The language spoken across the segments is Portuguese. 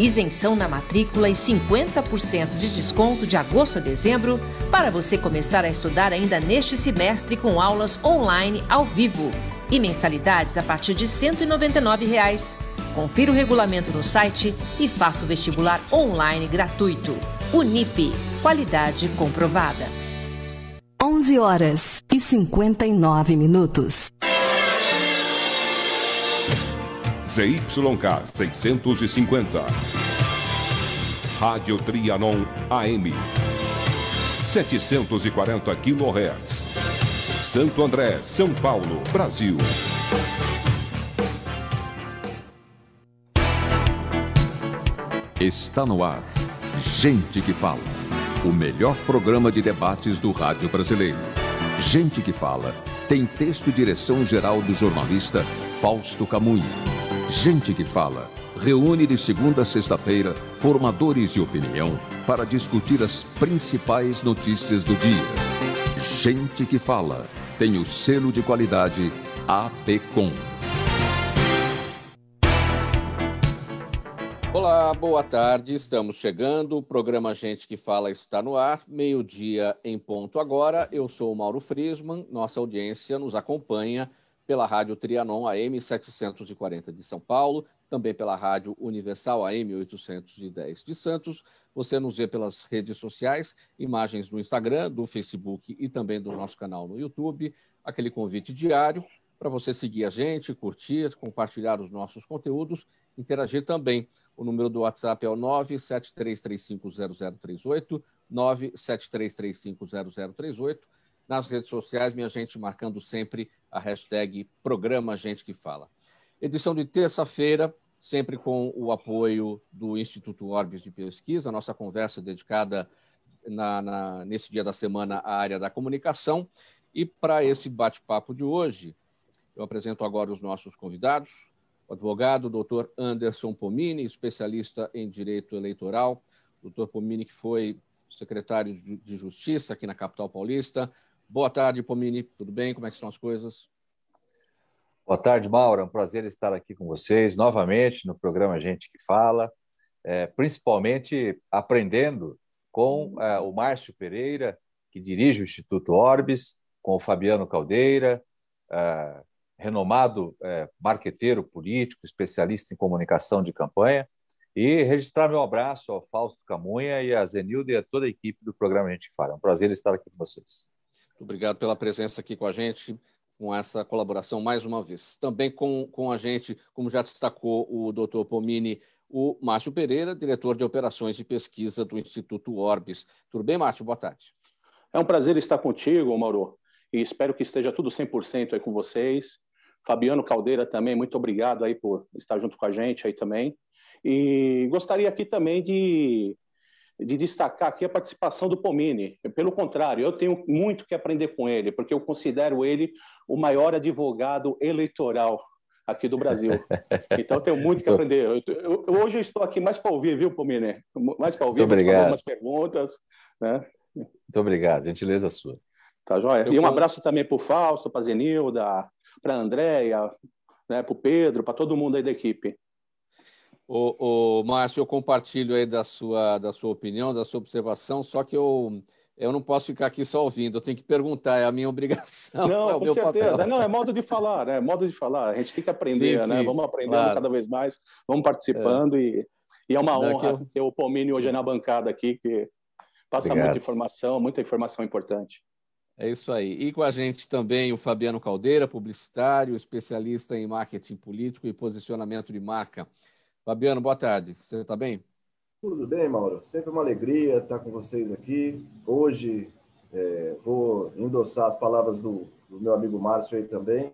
Isenção na matrícula e 50% de desconto de agosto a dezembro para você começar a estudar ainda neste semestre com aulas online ao vivo e mensalidades a partir de 199 reais. Confira o regulamento no site e faça o vestibular online gratuito. Unip, qualidade comprovada. 11 horas e 59 minutos. ZYK 650. Rádio Trianon AM. 740 kHz. Santo André, São Paulo, Brasil. Está no ar. Gente que fala. O melhor programa de debates do rádio brasileiro. Gente que fala. Tem texto e direção geral do jornalista Fausto Camunha. Gente que Fala reúne de segunda a sexta-feira formadores de opinião para discutir as principais notícias do dia. Gente que Fala tem o selo de qualidade APCOM. Olá, boa tarde. Estamos chegando. O programa Gente que Fala está no ar. Meio-dia em ponto agora. Eu sou o Mauro Frisman. Nossa audiência nos acompanha pela Rádio Trianon AM 740 de São Paulo, também pela Rádio Universal AM 810 de Santos. Você nos vê pelas redes sociais, imagens no Instagram, do Facebook e também do nosso canal no YouTube. Aquele convite diário para você seguir a gente, curtir, compartilhar os nossos conteúdos, interagir também. O número do WhatsApp é o 973350038, 973350038 nas redes sociais, minha gente marcando sempre a hashtag Programa Gente que Fala. Edição de terça-feira, sempre com o apoio do Instituto Orbis de Pesquisa, nossa conversa dedicada na, na, nesse dia da semana à área da comunicação. E para esse bate-papo de hoje, eu apresento agora os nossos convidados, o advogado doutor Anderson Pomini, especialista em direito eleitoral, doutor Pomini que foi secretário de Justiça aqui na capital paulista, Boa tarde, Pomini. Tudo bem? Como é estão as coisas? Boa tarde, Mauro. É um prazer estar aqui com vocês novamente no programa Gente que Fala, é, principalmente aprendendo com é, o Márcio Pereira, que dirige o Instituto Orbis, com o Fabiano Caldeira, é, renomado é, marqueteiro político, especialista em comunicação de campanha, e registrar meu abraço ao Fausto Camunha e a Zenilda e a toda a equipe do programa Gente que Fala. É um prazer estar aqui com vocês. Obrigado pela presença aqui com a gente, com essa colaboração mais uma vez. Também com, com a gente, como já destacou o doutor Pomini, o Márcio Pereira, diretor de operações e pesquisa do Instituto Orbis. Tudo bem, Márcio? Boa tarde. É um prazer estar contigo, Mauro, e espero que esteja tudo 100% aí com vocês. Fabiano Caldeira também, muito obrigado aí por estar junto com a gente aí também. E gostaria aqui também de de destacar aqui a participação do Pomini. Pelo contrário, eu tenho muito que aprender com ele, porque eu considero ele o maior advogado eleitoral aqui do Brasil. Então, eu tenho muito que aprender. Eu, eu, hoje eu estou aqui mais para ouvir, viu, Pomini? Mais para ouvir, obrigado. algumas perguntas. Né? Muito obrigado, gentileza sua. Tá joia? E um abraço também para o Fausto, para a Zenilda, para a Andréia, né, para o Pedro, para todo mundo aí da equipe. O, o Márcio, eu compartilho aí da sua, da sua opinião, da sua observação, só que eu, eu não posso ficar aqui só ouvindo, eu tenho que perguntar, é a minha obrigação. Não, é com certeza. Papel. Não, é modo de falar, né? É modo de falar. A gente tem que aprender, sim, né? Sim, vamos aprendendo claro. cada vez mais, vamos participando é. E, e é uma honra eu... ter o Palmini hoje na bancada aqui, que passa Obrigado. muita informação, muita informação importante. É isso aí. E com a gente também o Fabiano Caldeira, publicitário, especialista em marketing político e posicionamento de marca. Fabiano, boa tarde. Você está bem? Tudo bem, Mauro. Sempre uma alegria estar com vocês aqui. Hoje é, vou endossar as palavras do, do, meu amigo Márcio aí também.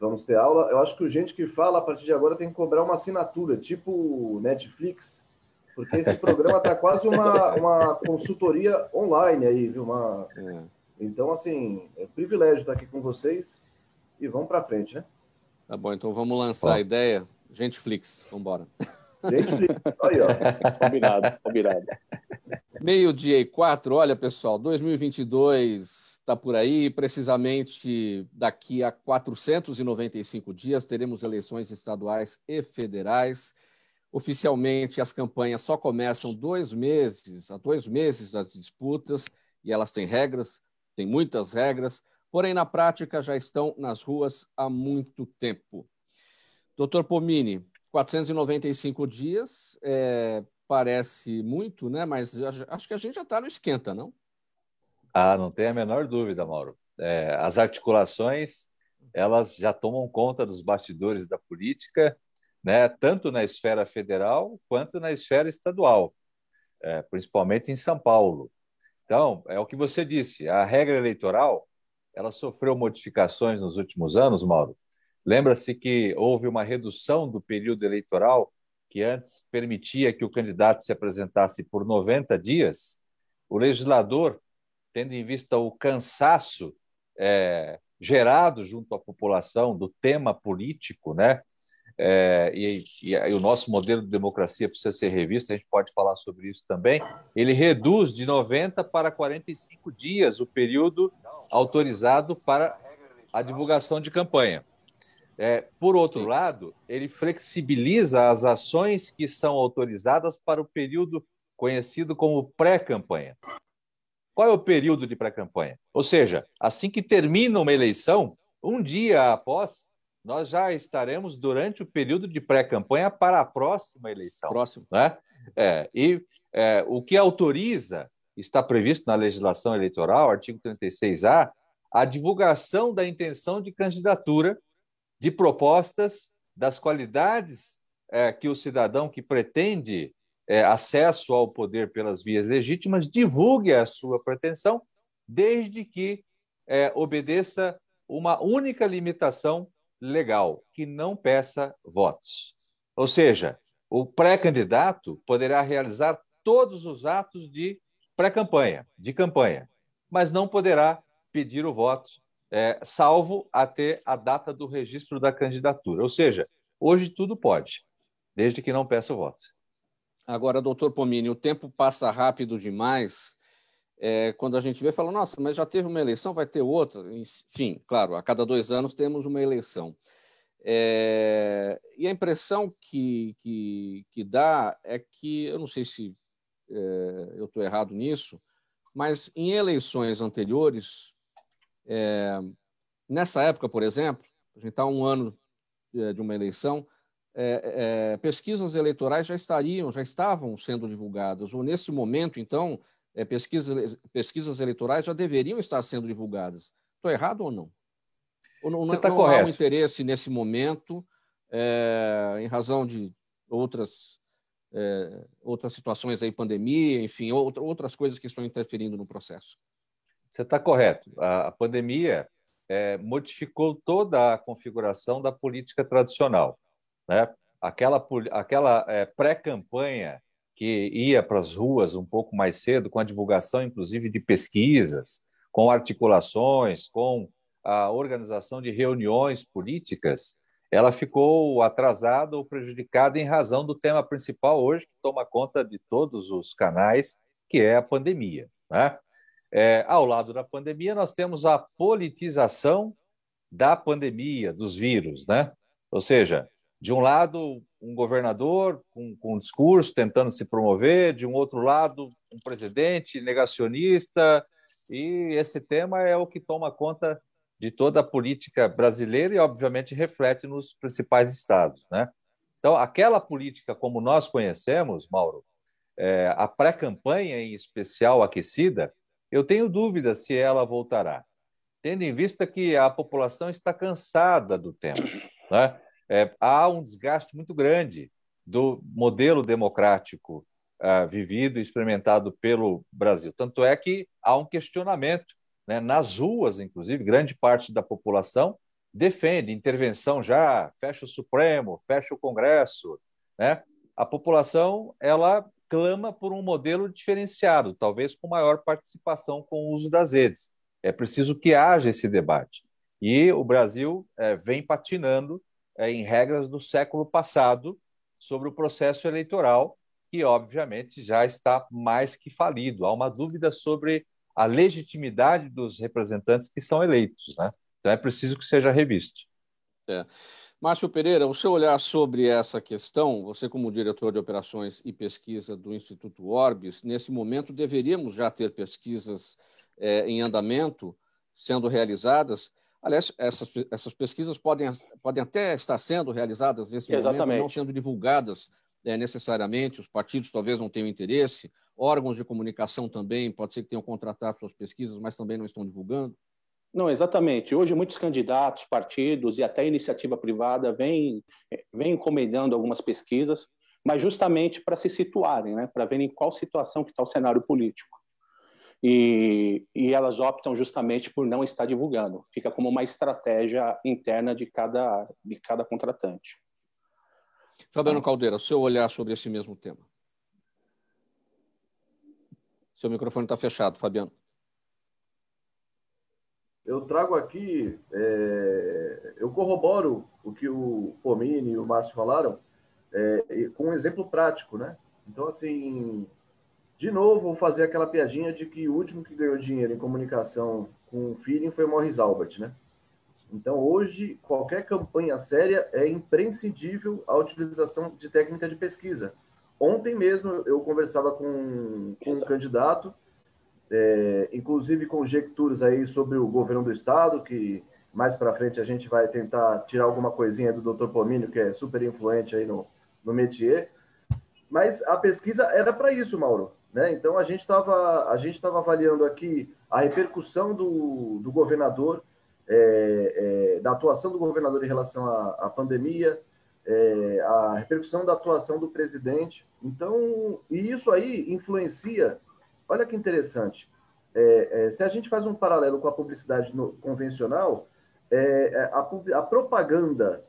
Vamos ter aula. Eu acho que o gente que fala a partir de agora tem que cobrar uma assinatura, tipo Netflix, porque esse programa está quase uma, uma consultoria online aí, viu? Uma... É. Então, assim, é um privilégio estar aqui com vocês e vamos para frente, né? Tá bom, então vamos lançar a ideia. Genteflix, vamos embora. Genteflix, aí, ó. Combinado, combinado. Meio-dia e quatro, olha, pessoal, 2022 está por aí, precisamente daqui a 495 dias teremos eleições estaduais e federais. Oficialmente, as campanhas só começam dois meses, há dois meses das disputas, e elas têm regras, têm muitas regras, porém, na prática, já estão nas ruas há muito tempo. Doutor Pomini, 495 dias, é, parece muito, né? mas acho que a gente já está no esquenta, não? Ah, não tem a menor dúvida, Mauro. É, as articulações elas já tomam conta dos bastidores da política, né, tanto na esfera federal quanto na esfera estadual, é, principalmente em São Paulo. Então, é o que você disse, a regra eleitoral ela sofreu modificações nos últimos anos, Mauro. Lembra-se que houve uma redução do período eleitoral que antes permitia que o candidato se apresentasse por 90 dias. O legislador, tendo em vista o cansaço é, gerado junto à população do tema político, né? É, e, e, e, o nosso modelo de democracia precisa ser revisto, a gente pode falar sobre isso também. Ele reduz de 90 para 45 dias o período autorizado para a divulgação de campanha. É, por outro Sim. lado, ele flexibiliza as ações que são autorizadas para o período conhecido como pré-campanha. Qual é o período de pré-campanha? Ou seja, assim que termina uma eleição, um dia após, nós já estaremos durante o período de pré-campanha para a próxima eleição. Próximo. Né? É, e é, o que autoriza, está previsto na legislação eleitoral, artigo 36A, a divulgação da intenção de candidatura de propostas das qualidades é, que o cidadão que pretende é, acesso ao poder pelas vias legítimas, divulgue a sua pretensão, desde que é, obedeça uma única limitação legal, que não peça votos. Ou seja, o pré-candidato poderá realizar todos os atos de pré-campanha, de campanha, mas não poderá pedir o voto, é, salvo até a data do registro da candidatura. Ou seja, hoje tudo pode, desde que não peça voto. Agora, doutor Pomini, o tempo passa rápido demais. É, quando a gente vê, fala, nossa, mas já teve uma eleição, vai ter outra. Enfim, claro, a cada dois anos temos uma eleição. É, e a impressão que, que, que, dá é que, eu não sei se é, eu estou errado nisso, mas em eleições anteriores, é, nessa época, por exemplo, a gente está um ano é, de uma eleição, é, é, pesquisas eleitorais já estariam, já estavam sendo divulgadas, ou nesse momento, então, é, pesquisas, pesquisas eleitorais já deveriam estar sendo divulgadas. Estou errado ou não? Ou não, Você tá não correto. há um interesse nesse momento, é, em razão de outras, é, outras situações aí, pandemia, enfim, outra, outras coisas que estão interferindo no processo? Você está correto. A, a pandemia é, modificou toda a configuração da política tradicional. Né? Aquela, aquela é, pré-campanha que ia para as ruas um pouco mais cedo, com a divulgação, inclusive, de pesquisas, com articulações, com a organização de reuniões políticas, ela ficou atrasada ou prejudicada em razão do tema principal hoje, que toma conta de todos os canais, que é a pandemia. Né? É, ao lado da pandemia, nós temos a politização da pandemia, dos vírus. Né? Ou seja, de um lado, um governador com, com um discurso tentando se promover, de um outro lado, um presidente negacionista, e esse tema é o que toma conta de toda a política brasileira e, obviamente, reflete nos principais estados. Né? Então, aquela política como nós conhecemos, Mauro, é, a pré-campanha em especial aquecida, eu tenho dúvidas se ela voltará, tendo em vista que a população está cansada do tema. Né? é, há um desgaste muito grande do modelo democrático uh, vivido e experimentado pelo Brasil. Tanto é que há um questionamento né, nas ruas, inclusive, grande parte da população defende intervenção já, fecha o Supremo, fecha o Congresso. Né? A população ela clama por um modelo diferenciado, talvez com maior participação com o uso das redes. É preciso que haja esse debate. E o Brasil é, vem patinando é, em regras do século passado sobre o processo eleitoral, que obviamente já está mais que falido. Há uma dúvida sobre a legitimidade dos representantes que são eleitos. Né? Então é preciso que seja revisto. É. Márcio Pereira, o seu olhar sobre essa questão, você como diretor de operações e pesquisa do Instituto Orbis, nesse momento deveríamos já ter pesquisas é, em andamento sendo realizadas. Aliás, essas, essas pesquisas podem, podem até estar sendo realizadas nesse Exatamente. momento, não sendo divulgadas é, necessariamente, os partidos talvez não tenham interesse, órgãos de comunicação também, pode ser que tenham contratado suas pesquisas, mas também não estão divulgando. Não, exatamente. Hoje, muitos candidatos, partidos e até iniciativa privada vêm, vêm encomendando algumas pesquisas, mas justamente para se situarem, né? para verem qual situação que está o cenário político. E, e, elas optam justamente por não estar divulgando. Fica como uma estratégia interna de cada, de cada contratante. Fabiano Caldeira, o seu olhar sobre esse mesmo tema. Seu microfone está fechado, Fabiano eu trago aqui, é, eu corroboro o que o Pomini e o Márcio falaram é, com um exemplo prático, né? Então, assim, de novo, vou fazer aquela piadinha de que o último que ganhou dinheiro em comunicação com o feeling foi o Morris Albert, né? Então, hoje, qualquer campanha séria é imprescindível a utilização de técnica de pesquisa. Ontem mesmo eu conversava com, com um candidato é, inclusive conjecturas aí sobre o governo do estado, que mais para frente a gente vai tentar tirar alguma coisinha do Dr. Pomínio, que é super influente aí no, no métier. Mas a pesquisa era para isso, Mauro. Né? Então a gente estava a gente estava avaliando aqui a repercussão do, do governador, é, é, da atuação do governador em relação à, à pandemia, é, a repercussão da atuação do presidente. Então, e isso aí influencia olha que interessante. É, é, se a gente faz um paralelo com a publicidade no, convencional, é, é a, a, propaganda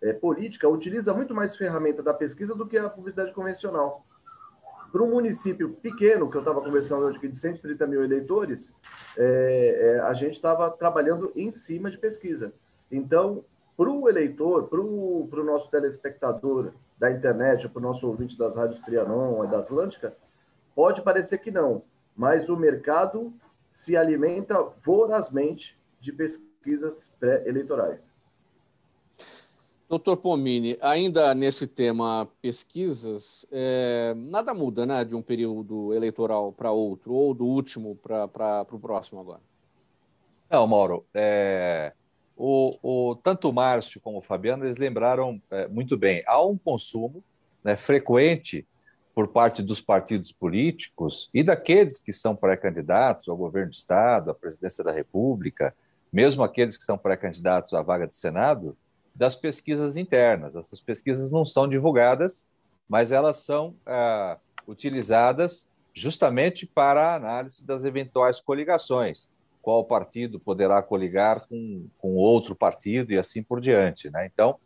é, política utiliza muito mais ferramenta da pesquisa do que a publicidade convencional. Para um município pequeno, que eu estava conversando hoje, de 130 mil eleitores, é, a gente estava trabalhando em cima de pesquisa. Então, para o eleitor, para o nosso telespectador da internet, para o nosso ouvinte das rádios Trianon e da Atlântica, Pode parecer que não, mas o mercado se alimenta vorazmente de pesquisas pré-eleitorais. Doutor Pomini, ainda nesse tema pesquisas, é, nada muda né, de um período eleitoral para outro, ou do último para o próximo agora? Não, Mauro. É, o, o, tanto o Márcio como o Fabiano, eles lembraram é, muito bem. Há um consumo né, frequente por parte dos partidos políticos e daqueles que são pré-candidatos ao governo do Estado, à presidência da República, mesmo aqueles que são pré-candidatos à vaga de Senado, das pesquisas internas. Essas pesquisas não são divulgadas, mas elas são ah, utilizadas justamente para a análise das eventuais coligações. Qual partido poderá coligar com, com outro partido e assim por diante. Né? Então,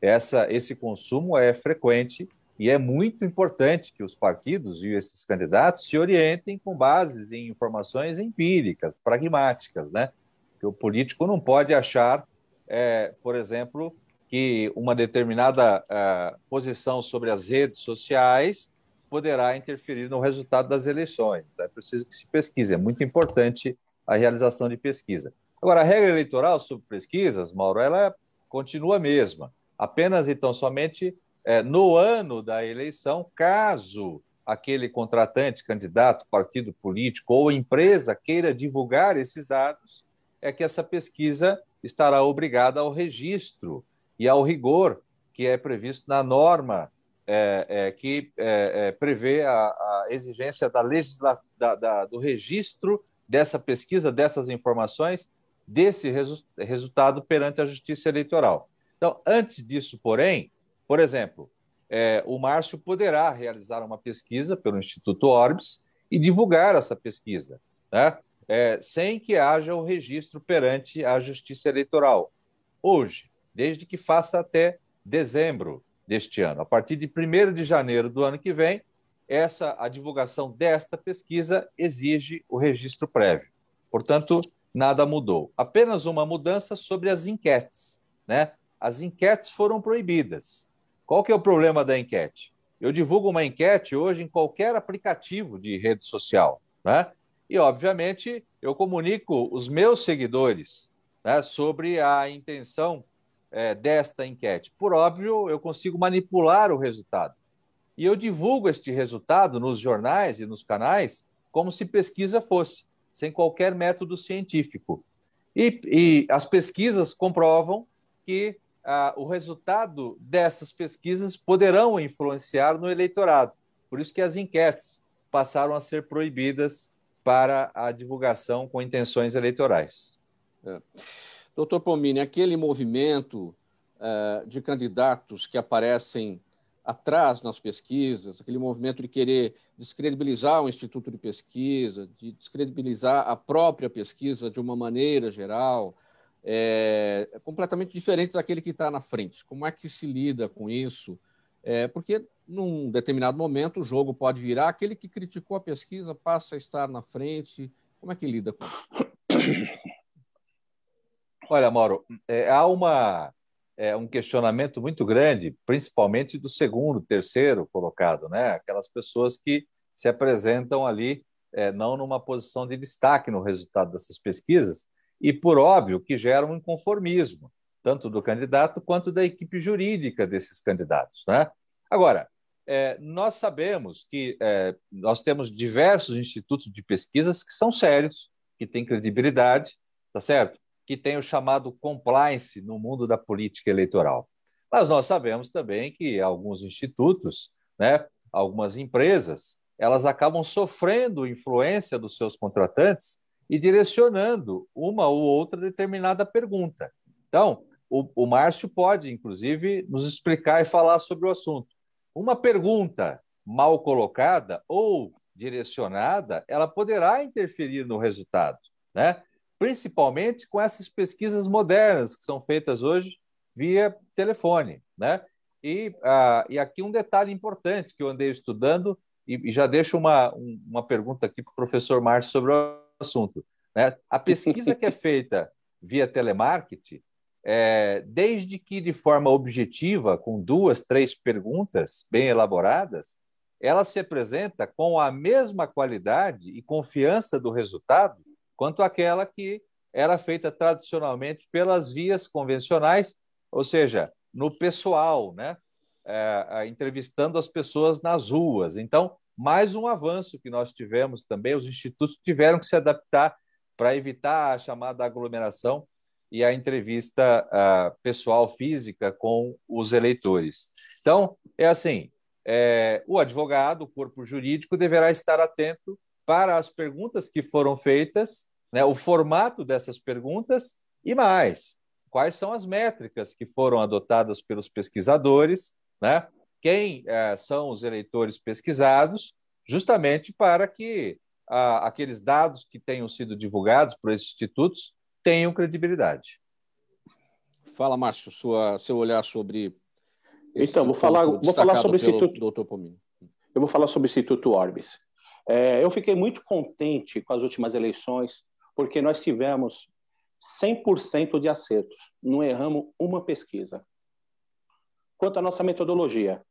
essa, esse consumo é frequente e é muito importante que os partidos e esses candidatos se orientem com bases em informações empíricas, pragmáticas, né? Que o político não pode achar, é, por exemplo, que uma determinada é, posição sobre as redes sociais poderá interferir no resultado das eleições. Então, é preciso que se pesquise, é muito importante a realização de pesquisa. Agora, a regra eleitoral sobre pesquisas, Mauro, ela continua a mesma. Apenas, então, somente é, no ano da eleição, caso aquele contratante, candidato, partido político ou empresa queira divulgar esses dados, é que essa pesquisa estará obrigada ao registro e ao rigor que é previsto na norma é, é, que é, é prevê a, a, exigência da legisla, da, da, do registro dessa pesquisa, dessas informações, desse resu resultado perante a Justiça Eleitoral. Então, antes disso, porém, por exemplo, é, o Márcio poderá realizar uma pesquisa pelo Instituto Orbis e divulgar essa pesquisa, né? É, sem que haja o registro perante a Justiça Eleitoral. Hoje, desde que faça até dezembro deste ano. A partir de 1 de janeiro do ano que vem, essa a divulgação desta pesquisa exige o registro prévio. Portanto, nada mudou. Apenas uma mudança sobre as enquetes. Né? As enquetes foram proibidas. Qual que é o problema da enquete? Eu divulgo uma enquete hoje em qualquer aplicativo de rede social, né? E, obviamente, eu comunico os meus seguidores né, sobre a intenção é, desta enquete? Por óbvio, eu consigo manipular o resultado. E eu divulgo este resultado nos jornais e nos canais como se pesquisa fosse, sem qualquer método científico. E, e as pesquisas comprovam que ah, o resultado dessas pesquisas poderão influenciar no eleitorado. Por isso que as enquetes passaram a ser proibidas para a divulgação com intenções eleitorais. É. Doutor Pomini, aquele movimento uh, de candidatos que aparecem atrás nas pesquisas, aquele movimento de querer descredibilizar o Instituto de Pesquisa, de descredibilizar a própria pesquisa de uma maneira geral, é, é completamente diferente daquele que está na frente. Como é que se lida com isso? É, porque num determinado momento o jogo pode virar, aquele que criticou a pesquisa passa a estar na frente. Como é que lida com isso? Olha, Mauro, é, há uma, é, um questionamento muito grande, principalmente do segundo, terceiro colocado, né? Aquelas pessoas que se apresentam ali é, não numa posição de destaque no resultado dessas pesquisas, e por óbvio que geram um inconformismo, tanto do candidato quanto da equipe jurídica desses candidatos. Né? Agora, é, nós sabemos que é, nós temos diversos institutos de pesquisas que são sérios, que têm credibilidade, tá certo? Que têm o chamado compliance no mundo da política eleitoral. Mas nós sabemos também que alguns institutos, né, algumas empresas, elas acabam sofrendo influência dos seus contratantes e direcionando uma ou outra determinada pergunta. Então, o, o Márcio pode, inclusive, nos explicar e falar sobre o assunto. Uma pergunta mal colocada ou direcionada, ela poderá interferir no resultado, né? principalmente com essas pesquisas modernas que são feitas hoje via telefone. Né? E, ah, e aqui um detalhe importante que eu andei estudando, e, e já deixo uma, uma pergunta aqui para o professor Márcio sobre assunto. Né? A pesquisa que é feita via telemarketing, é, desde que de forma objetiva, com duas, três perguntas bem elaboradas, ela se apresenta com a mesma qualidade e confiança do resultado quanto aquela que era feita tradicionalmente pelas vias convencionais, ou seja, no pessoal, né? É, entrevistando as pessoas nas ruas. Então, mais um avanço que nós tivemos também, os institutos tiveram que se adaptar para evitar a chamada aglomeração e a entrevista uh, pessoal física com os eleitores. Então, é assim: é, o advogado, o corpo jurídico, deverá estar atento para as perguntas que foram feitas, né, o formato dessas perguntas e mais. Quais são as métricas que foram adotadas pelos pesquisadores, né? Quem uh, são os eleitores pesquisados, justamente para que ah, aqueles dados que tenham sido divulgados por esses institutos tenham credibilidade. Fala, Márcio, sua, seu olhar sobre. Então, vou falar, vou falar sobre o Instituto. Pomini. Eu vou falar sobre o Instituto Orbis. É, eu fiquei muito contente com as últimas eleições, porque nós tivemos 100% de acertos, não erramos uma pesquisa. Quanto à nossa metodologia,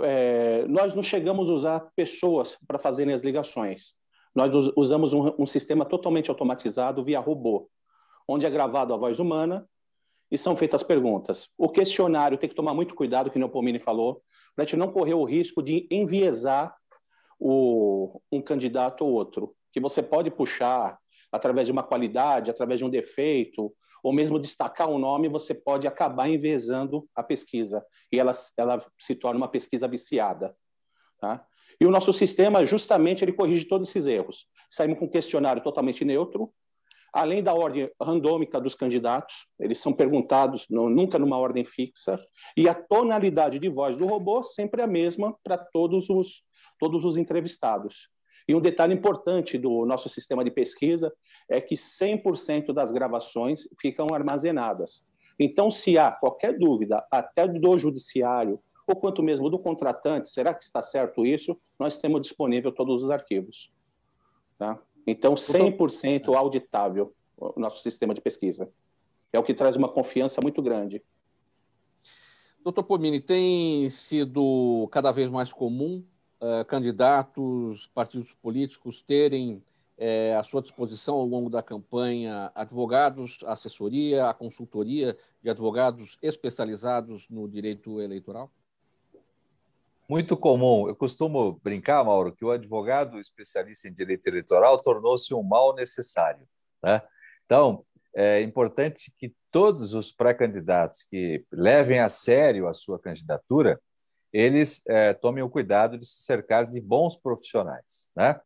é, nós não chegamos a usar pessoas para fazerem as ligações. Nós usamos um, um, sistema totalmente automatizado via robô, onde é gravado a voz humana e são feitas perguntas. O questionário tem que tomar muito cuidado, que o Pomini falou, para a gente não correr o risco de enviesar o, um candidato ou outro, que você pode puxar através de uma qualidade, através de um defeito, ou mesmo destacar um nome, você pode acabar envezando a pesquisa e ela, ela se torna uma pesquisa viciada. Tá? E o nosso sistema, justamente, ele corrige todos esses erros. Saímos com um questionário totalmente neutro, além da ordem randômica dos candidatos, eles são perguntados no, nunca numa ordem fixa, e a tonalidade de voz do robô sempre a mesma para todos os, todos os entrevistados. E um detalhe importante do nosso sistema de pesquisa é que 100% das gravações ficam armazenadas. Então, se há qualquer dúvida, até do judiciário, ou quanto mesmo do contratante, será que está certo isso? Nós temos disponível todos os arquivos. Tá? Então, 100% auditável o nosso sistema de pesquisa. É o que traz uma confiança muito grande. Doutor Pomini, tem sido cada vez mais comum uh, candidatos, partidos políticos terem é, à sua disposição ao longo da campanha advogados, assessoria, a consultoria de advogados especializados no direito eleitoral? Muito comum. Eu costumo brincar, Mauro, que o advogado especialista em direito eleitoral tornou-se um mal necessário. Né? Então, é importante que todos os pré-candidatos que levem a sério a sua candidatura, eles é, tomem o cuidado de se cercar de bons profissionais, né?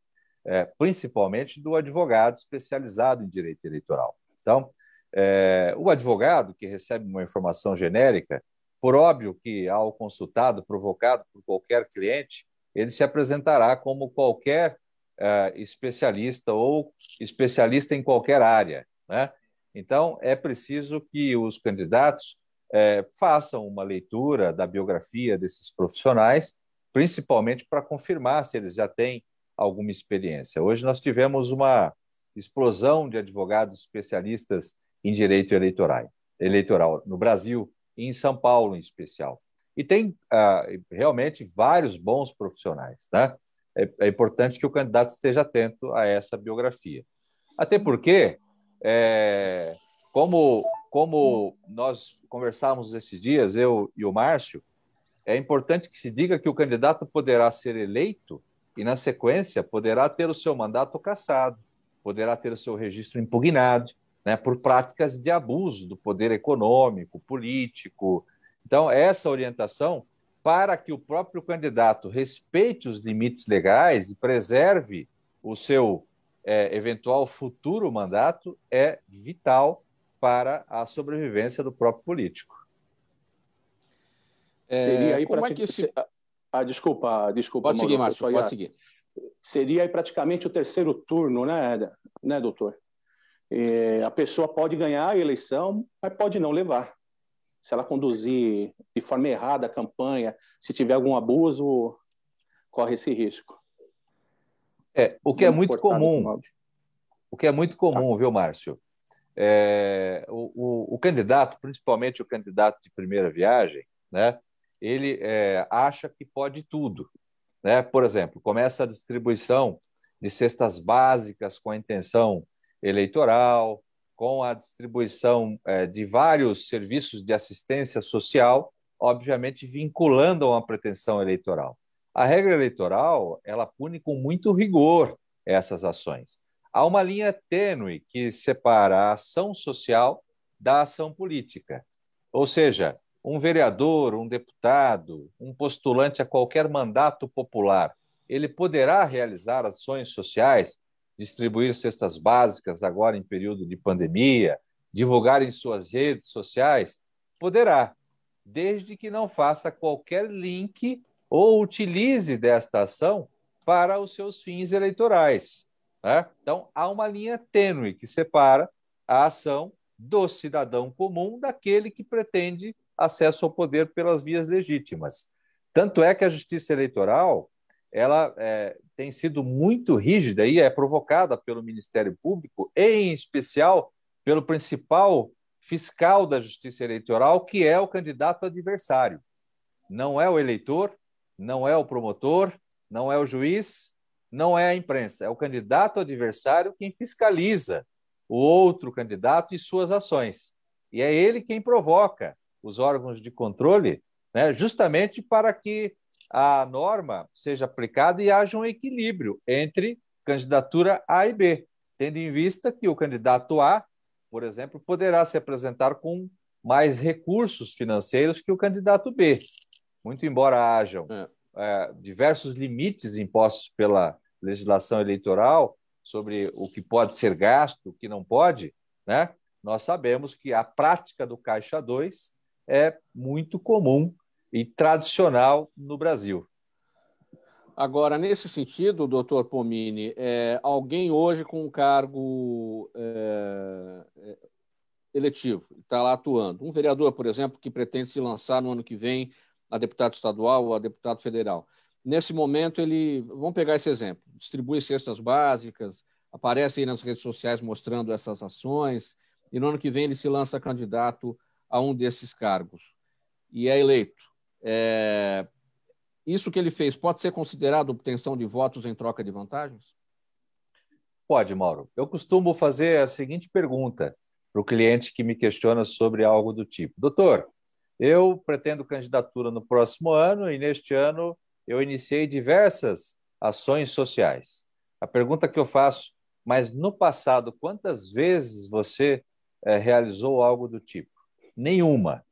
É, principalmente do advogado especializado em direito eleitoral. Então, é, o advogado que recebe uma informação genérica, por óbvio que ao consultado, provocado por qualquer cliente, ele se apresentará como qualquer é, especialista ou especialista em qualquer área, né? Então, é preciso que os candidatos é, façam uma leitura da biografia desses profissionais, principalmente para confirmar se eles já têm alguma experiência. Hoje nós tivemos uma explosão de advogados especialistas em direito eleitoral, eleitoral no Brasil e em São Paulo, em especial. E tem ah, realmente vários bons profissionais. Né? É, é importante que o candidato esteja atento a essa biografia. Até porque é, como, como nós conversávamos esses dias, eu e o Márcio, é importante que se diga que o candidato poderá ser eleito e, na sequência, poderá ter o seu mandato cassado, poderá ter o seu registro impugnado né, por práticas de abuso do poder econômico, político. Então, essa orientação para que o próprio candidato respeite os limites legais e preserve o seu é, eventual futuro mandato é vital para a sobrevivência do próprio político. É, Seria aí como é que esse... Ah, desculpa, desculpa. Pode seguir, Márcio, pode seguir. Seria praticamente o terceiro turno, né, né doutor? É, a pessoa pode ganhar a eleição, mas pode não levar. Se ela conduzir de forma errada a campanha, se tiver algum abuso, corre esse risco. É, o que é muito comum. O que é muito comum, viu, Márcio? É, o, o, o, candidato, principalmente o candidato de primeira viagem, né, ele é, acha que pode tudo. Né? Por exemplo, começa a distribuição de cestas básicas com a intenção eleitoral, com a distribuição é, de vários serviços de assistência social, obviamente vinculando a uma pretensão eleitoral. A regra eleitoral, ela pune com muito rigor essas ações. Há uma linha tênue que separa a ação social da ação política. Ou seja, um vereador, um deputado, um postulante a qualquer mandato popular, ele poderá realizar ações sociais, distribuir cestas básicas agora em período de pandemia, divulgar em suas redes sociais? Poderá, desde que não faça qualquer link ou utilize desta ação para os seus fins eleitorais. Né? Então, há uma linha tênue que separa a ação do cidadão comum daquele que pretende acesso ao poder pelas vias legítimas. Tanto é que a justiça eleitoral ela é, tem sido muito rígida e é provocada pelo Ministério Público, em especial pelo principal fiscal da justiça eleitoral, que é o candidato adversário. Não é o eleitor, não é o promotor, não é o juiz, não é a imprensa, é o candidato adversário quem fiscaliza o outro candidato e suas ações. E é ele quem provoca os órgãos de controle, né, justamente para que a norma seja aplicada e haja um equilíbrio entre candidatura A e B, tendo em vista que o candidato A, por exemplo, poderá se apresentar com mais recursos financeiros que o candidato B muito embora hajam é. É, diversos limites impostos pela legislação eleitoral sobre o que pode ser gasto, o que não pode, né? nós sabemos que a prática do Caixa 2 é muito comum e tradicional no Brasil. Agora, nesse sentido, doutor Pomini, é, alguém hoje com um cargo é, é eletivo, está lá atuando, um vereador, por exemplo, que pretende se lançar no ano que vem a deputado estadual ou a deputado federal. Nesse momento, ele, vamos pegar esse exemplo, distribui cestas básicas, aparece aí nas redes sociais mostrando essas ações, e no ano que vem ele se lança candidato a um desses cargos e é eleito. É... Isso que ele fez pode ser considerado obtenção de votos em troca de vantagens? Pode, Mauro. Eu costumo fazer a seguinte pergunta para o cliente que me questiona sobre algo do tipo: Doutor, eu pretendo candidatura no próximo ano e neste ano eu iniciei diversas ações sociais. A pergunta que eu faço, mas no passado, quantas vezes você é, realizou algo do tipo? Nenhuma.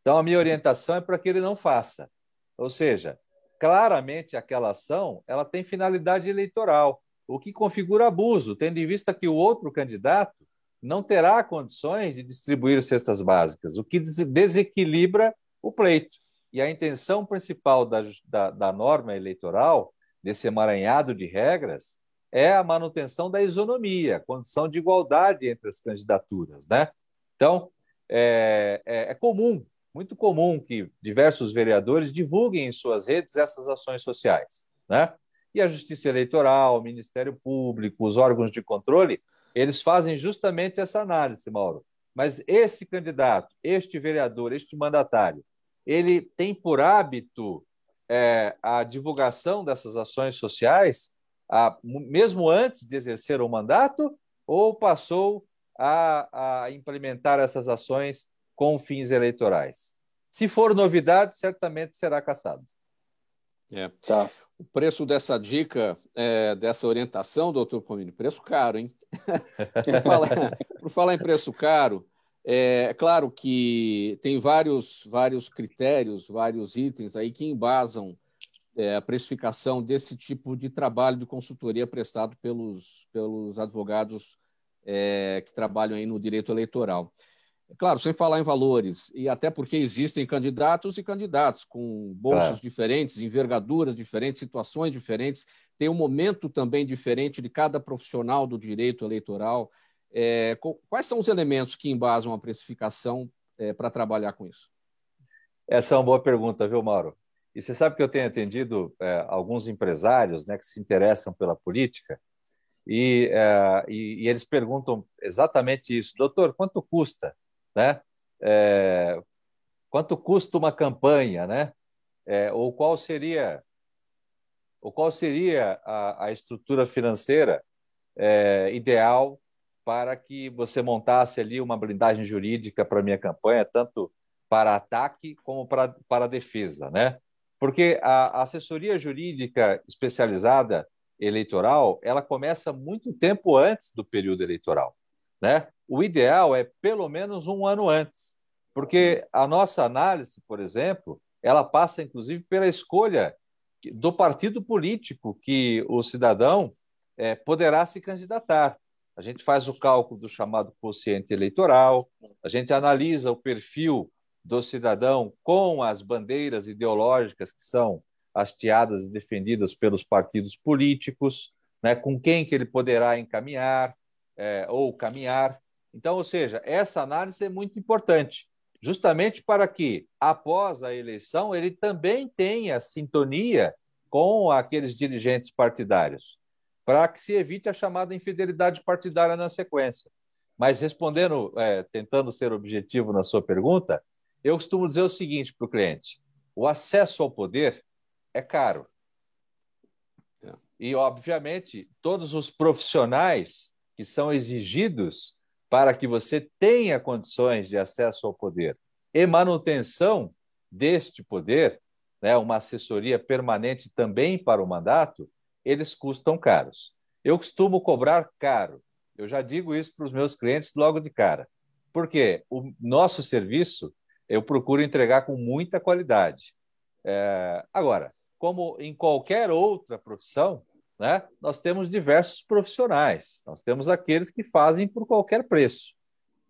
Então, a minha orientação é para que ele não faça. Ou seja, claramente aquela ação ela tem finalidade eleitoral, o que configura abuso, tendo em vista que o outro candidato não terá condições de distribuir cestas básicas, o que desequilibra o pleito. E a intenção principal da, da, da norma eleitoral, desse emaranhado de regras, é a manutenção da isonomia, condição de igualdade entre as candidaturas. Né? Então, é, é, é comum, muito comum que diversos vereadores divulguem em suas redes essas ações sociais. Né? E a Justiça Eleitoral, o Ministério Público, os órgãos de controle, eles fazem justamente essa análise, Mauro. Mas esse candidato, este vereador, este mandatário, ele tem por hábito é, a divulgação dessas ações sociais, a, mesmo antes de exercer o mandato, ou passou a, a implementar essas ações com fins eleitorais? Se for novidade, certamente será caçado. É. Tá. O preço dessa dica, é, dessa orientação, doutor Comini, preço caro, hein? por, falar, por, falar, em preço caro, é, é claro que tem vários, vários critérios, vários itens aí que embasam é, a precificação desse tipo de trabalho de consultoria prestado pelos, pelos advogados é, que trabalham aí no direito eleitoral. Claro, sem falar em valores, e até porque existem candidatos e candidatos com bolsos é. diferentes, envergaduras diferentes, situações diferentes, tem um momento também diferente de cada profissional do direito eleitoral. É, quais são os elementos que embasam a precificação é, para trabalhar com isso? Essa é uma boa pergunta, viu, Mauro? E você sabe que eu tenho atendido é, alguns empresários né, que se interessam pela política e, é, e, e eles perguntam exatamente isso: doutor, quanto custa né? É, quanto custa uma campanha, né? É, ou qual seria ou qual seria a, a estrutura financeira é, ideal para que você montasse ali uma blindagem jurídica para minha campanha, tanto para ataque como para, para defesa, né? Porque a assessoria jurídica especializada eleitoral, ela começa muito tempo antes do período eleitoral, né? o ideal é pelo menos um ano antes, porque a nossa análise, por exemplo, ela passa inclusive pela escolha do partido político que o cidadão é, poderá se candidatar. A gente faz o cálculo do chamado quociente eleitoral, a gente analisa o perfil do cidadão com as bandeiras ideológicas que são hasteadas e defendidas pelos partidos políticos, né, com quem que ele poderá encaminhar é, ou caminhar. Então, ou seja, essa análise é muito importante, justamente para que, após a eleição, ele também tenha sintonia com aqueles dirigentes partidários, para que se evite a chamada infidelidade partidária na sequência. Mas respondendo, é, tentando ser objetivo na sua pergunta, eu costumo dizer o seguinte para o cliente: o acesso ao poder é caro. E, obviamente, todos os profissionais que são exigidos para que você tenha condições de acesso ao poder e manutenção deste poder, né, uma assessoria permanente também para o mandato, eles custam caros. Eu costumo cobrar caro. Eu já digo isso para os meus clientes logo de cara. Porque o nosso serviço eu procuro entregar com muita qualidade. É... Agora, como em qualquer outra profissão, né, nós temos diversos profissionais, nós temos aqueles que fazem por qualquer preço.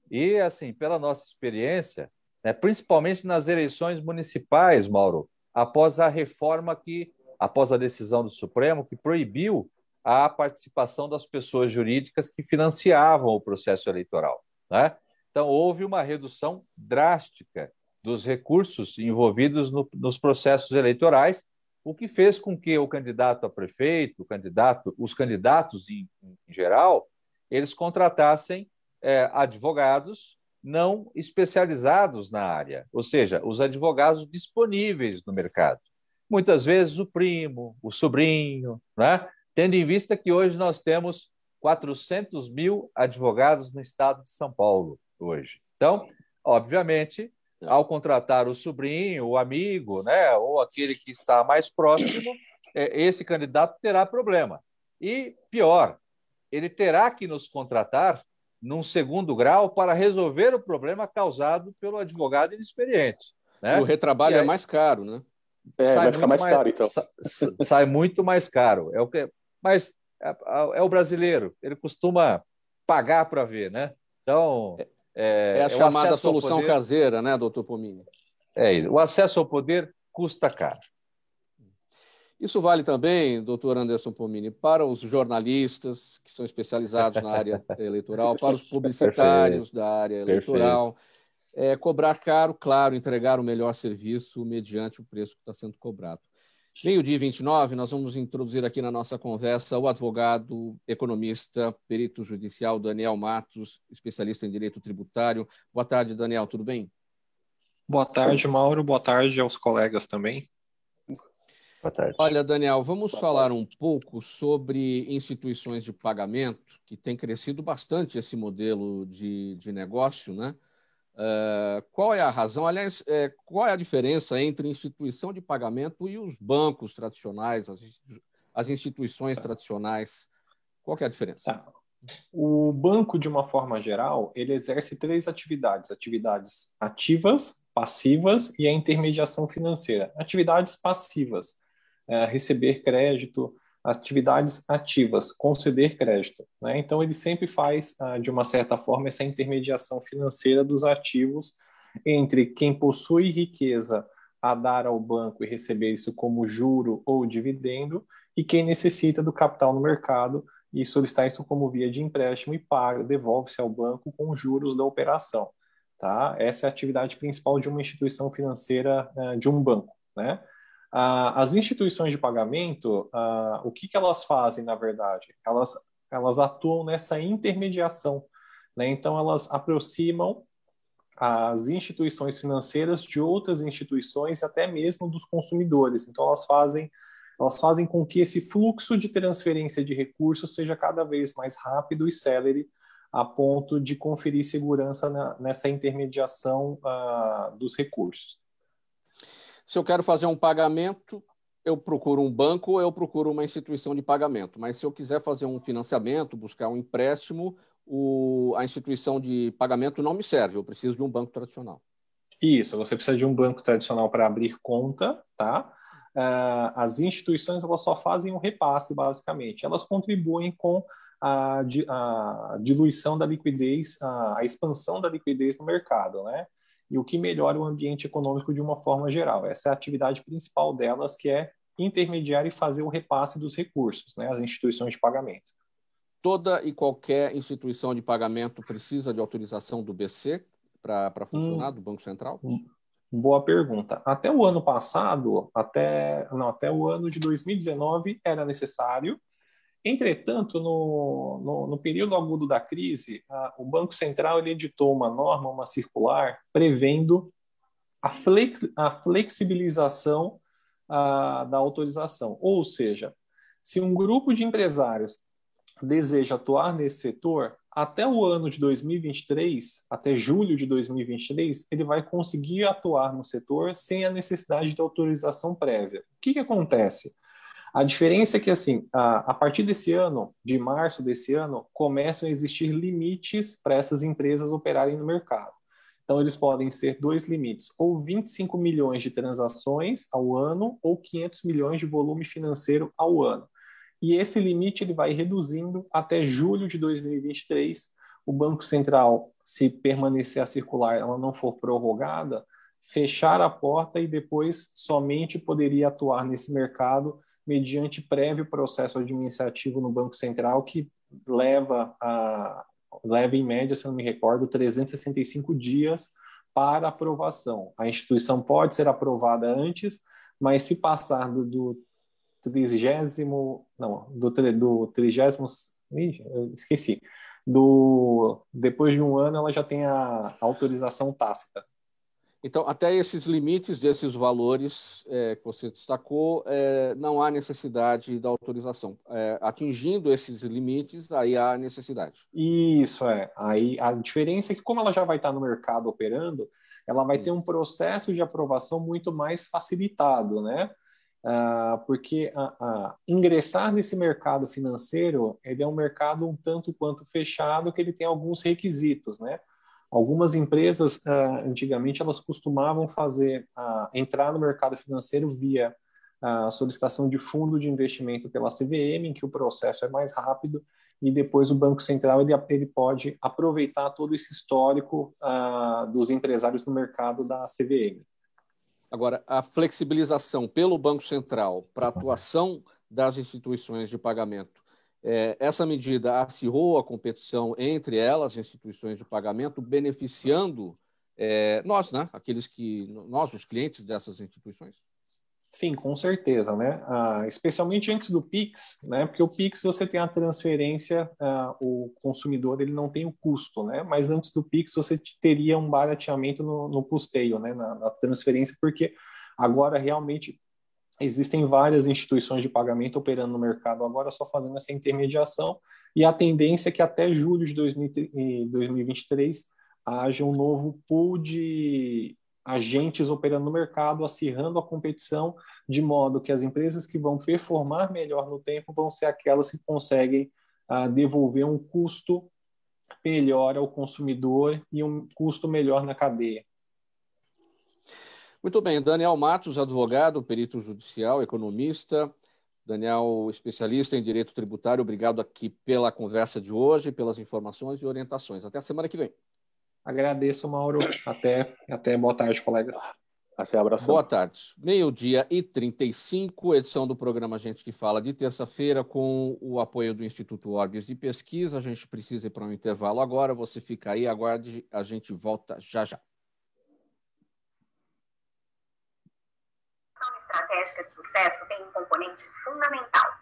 E, assim, pela nossa experiência, né, principalmente nas eleições municipais, Mauro, após a reforma que, após a decisão do Supremo, que proibiu a participação das pessoas jurídicas que financiavam o processo eleitoral. Né? Então, houve uma redução drástica dos recursos envolvidos no, nos processos eleitorais o que fez com que o candidato a prefeito, candidato, os candidatos em, em geral, eles contratassem é, advogados não especializados na área, ou seja, os advogados disponíveis no mercado. Muitas vezes o primo, o sobrinho, né? tendo em vista que hoje nós temos 400 mil advogados no estado de São Paulo hoje. Então, obviamente, ao contratar o sobrinho, o amigo, né, ou aquele que está mais próximo, é, esse candidato terá problema. E pior, ele terá que nos contratar num segundo grau para resolver o problema causado pelo advogado inexperiente. Né? O retrabalho aí, é mais caro, né? É, vai ficar mais, mais caro, então. Sai, sai muito mais caro. É o que, mas é, é, o brasileiro, ele costuma pagar para ver, né? Então. É, é, é a chamada solução poder... caseira, né, doutor Pomini? É isso. O acesso ao poder custa caro. Isso vale também, doutor Anderson Pomini, para os jornalistas que são especializados na área eleitoral, para os publicitários Perfeito. da área eleitoral. É, cobrar caro, claro, entregar o melhor serviço mediante o preço que está sendo cobrado. Meio-dia 29, nós vamos introduzir aqui na nossa conversa o advogado, economista, perito judicial Daniel Matos, especialista em direito tributário. Boa tarde, Daniel, tudo bem? Boa tarde, Mauro. Boa tarde aos colegas também. Boa tarde. Olha, Daniel, vamos Boa falar tarde. um pouco sobre instituições de pagamento, que tem crescido bastante esse modelo de, de negócio, né? Uh, qual é a razão? Aliás, é, qual é a diferença entre instituição de pagamento e os bancos tradicionais, as, as instituições tá. tradicionais? Qual é a diferença? Tá. O banco, de uma forma geral, ele exerce três atividades: atividades ativas, passivas e a intermediação financeira. Atividades passivas é, receber crédito, atividades ativas, conceder crédito. Né? Então, ele sempre faz, ah, de uma certa forma, essa intermediação financeira dos ativos entre quem possui riqueza a dar ao banco e receber isso como juro ou dividendo, e quem necessita do capital no mercado e solicitar isso como via de empréstimo e paga, devolve-se ao banco com juros da operação. Tá? Essa é a atividade principal de uma instituição financeira, ah, de um banco. Né? As instituições de pagamento, o que, que elas fazem, na verdade? Elas, elas atuam nessa intermediação. Né? Então, elas aproximam as instituições financeiras de outras instituições, até mesmo dos consumidores. Então, elas fazem, elas fazem com que esse fluxo de transferência de recursos seja cada vez mais rápido e célere, a ponto de conferir segurança na, nessa intermediação uh, dos recursos. Se eu quero fazer um pagamento, eu procuro um banco ou eu procuro uma instituição de pagamento. Mas se eu quiser fazer um financiamento, buscar um empréstimo, o, a instituição de pagamento não me serve, eu preciso de um banco tradicional. Isso, você precisa de um banco tradicional para abrir conta, tá? Uh, as instituições elas só fazem um repasse, basicamente. Elas contribuem com a, a diluição da liquidez, a, a expansão da liquidez no mercado, né? E o que melhora o ambiente econômico de uma forma geral. Essa é a atividade principal delas, que é intermediar e fazer o repasse dos recursos, né, as instituições de pagamento. Toda e qualquer instituição de pagamento precisa de autorização do BC para funcionar, hum, do Banco Central? Hum, boa pergunta. Até o ano passado, até, não, até o ano de 2019, era necessário, Entretanto, no, no, no, período agudo da crise, a, o Banco Central ele editou uma norma, uma circular, prevendo a, flex, a flexibilização a, da autorização. Ou seja, se um grupo de empresários deseja atuar nesse setor, até o ano de 2023, até julho de 2023, ele vai conseguir atuar no setor sem a necessidade de autorização prévia. O que, que acontece? A diferença é que, assim, a, a partir desse ano, de março desse ano, começam a existir limites para essas empresas operarem no mercado. Então, eles podem ser dois limites, ou 25 milhões de transações ao ano, ou 500 milhões de volume financeiro ao ano. E esse limite ele vai reduzindo até julho de 2023. O Banco Central, se permanecer a circular, ela não for prorrogada, fechar a porta e depois somente poderia atuar nesse mercado mediante prévio processo administrativo no Banco Central que leva a leva em média, se não me recordo, 365 dias para aprovação. A instituição pode ser aprovada antes, mas se passar do, do trigésimo, não, do, do trigésimo, esqueci, do depois de um ano ela já tem a autorização tácita. Então, até esses limites desses valores é, que você destacou, é, não há necessidade da autorização. É, atingindo esses limites, aí há necessidade. Isso, é. Aí a diferença é que, como ela já vai estar no mercado operando, ela vai ter um processo de aprovação muito mais facilitado, né? Ah, porque a, a, ingressar nesse mercado financeiro ele é um mercado um tanto quanto fechado que ele tem alguns requisitos, né? Algumas empresas, ah, antigamente, elas costumavam fazer, ah, entrar no mercado financeiro via a solicitação de fundo de investimento pela CVM, em que o processo é mais rápido, e depois o Banco Central ele, ele pode aproveitar todo esse histórico uh, dos empresários no mercado da CVM. Agora, a flexibilização pelo Banco Central para a atuação das instituições de pagamento é, essa medida acirrou a competição entre elas, instituições de pagamento, beneficiando é, nós, né? Aqueles que nós, os clientes dessas instituições. Sim, com certeza, né? Ah, especialmente antes do Pix, né? Porque o Pix você tem a transferência, ah, o consumidor ele não tem o custo, né? Mas antes do Pix você teria um barateamento no, no custeio, né? Na, na transferência, porque agora realmente Existem várias instituições de pagamento operando no mercado agora, só fazendo essa intermediação, e a tendência é que até julho de 2023 haja um novo pool de agentes operando no mercado, acirrando a competição, de modo que as empresas que vão performar melhor no tempo vão ser aquelas que conseguem uh, devolver um custo melhor ao consumidor e um custo melhor na cadeia. Muito bem, Daniel Matos, advogado, perito judicial, economista. Daniel, especialista em direito tributário, obrigado aqui pela conversa de hoje, pelas informações e orientações. Até a semana que vem. Agradeço, Mauro. Até, até boa tarde, colegas. Até abraço. Boa tarde. Meio-dia e 35, edição do programa Gente que Fala de terça-feira, com o apoio do Instituto Orbis de Pesquisa. A gente precisa ir para um intervalo agora. Você fica aí, aguarde, a gente volta já já. De sucesso tem um componente fundamental: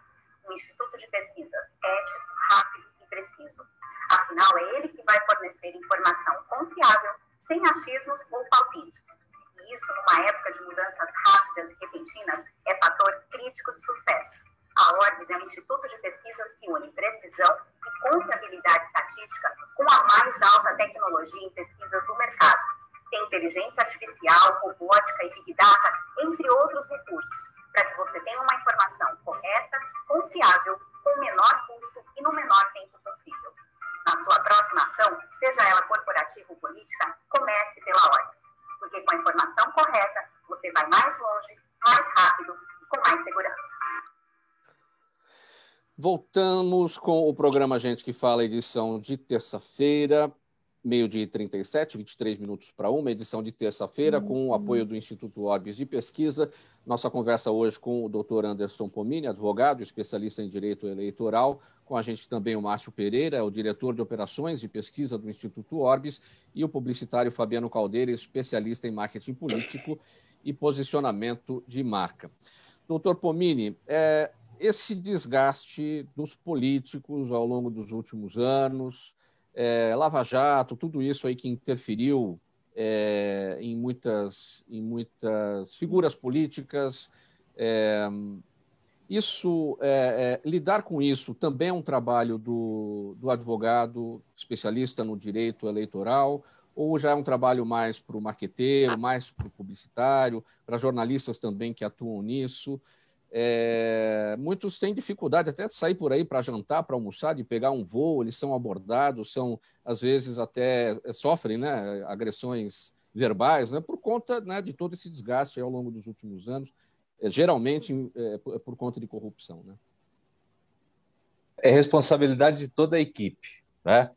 um instituto de pesquisas ético, rápido e preciso. Afinal, é ele que vai fornecer informação confiável, sem achismos ou palpites. E isso, numa época de mudanças rápidas e repentinas, é fator crítico de sucesso. A Orbis é um instituto de pesquisas que une precisão e confiabilidade estatística com a mais alta tecnologia em pesquisas do mercado tem inteligência artificial, robótica e big data, entre outros recursos, para que você tenha uma informação correta, confiável, com o menor custo e no menor tempo possível. Na sua próxima ação, seja ela corporativa ou política, comece pela ORGS, porque com a informação correta, você vai mais longe, mais rápido e com mais segurança. Voltamos com o programa Gente que Fala, edição de terça-feira meio-dia e 37, 23 minutos para uma, edição de terça-feira, com o apoio do Instituto Orbis de Pesquisa. Nossa conversa hoje com o doutor Anderson Pomini, advogado, especialista em direito eleitoral. Com a gente também o Márcio Pereira, o diretor de operações e pesquisa do Instituto Orbis, e o publicitário Fabiano Caldeira, especialista em marketing político e posicionamento de marca. Doutor Pomini, é, esse desgaste dos políticos ao longo dos últimos anos, é, Lava Jato, tudo isso aí que interferiu é, em, muitas, em muitas figuras políticas. É, isso, é, é, lidar com isso também é um trabalho do, do advogado especialista no direito eleitoral, ou já é um trabalho mais para o marqueteiro, mais para o publicitário, para jornalistas também que atuam nisso? É, muitos têm dificuldade até de sair por aí para jantar, para almoçar, de pegar um voo, eles são abordados, são às vezes até é, sofrem né, agressões verbais, né, por conta né, de todo esse desgaste ao longo dos últimos anos, é, geralmente é, por, conta de corrupção. Né? É responsabilidade de toda a equipe, né?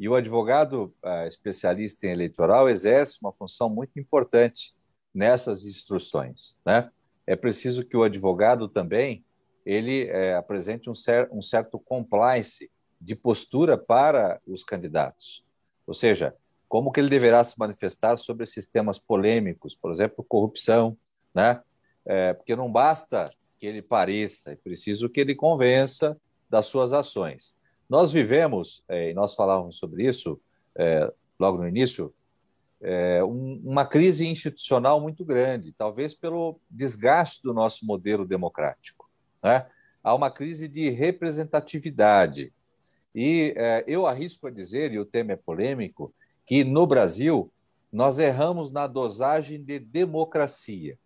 E o advogado especialista em eleitoral exerce uma função muito importante nessas instruções, né? É preciso que o advogado também ele é, apresente um, cer um certo compliance de postura para os candidatos. Ou seja, como que ele deverá se manifestar sobre esses temas polêmicos, por exemplo, corrupção, né? É, porque não basta que ele pareça, é preciso que ele convença das suas ações. Nós vivemos, é, e nós falávamos sobre isso é, logo no início, é, um, uma crise institucional muito grande, talvez pelo desgaste do nosso modelo democrático. Né? Há uma crise de representatividade. E é, eu arrisco a dizer, e o tema é polêmico, que no Brasil nós erramos na dosagem de democracia.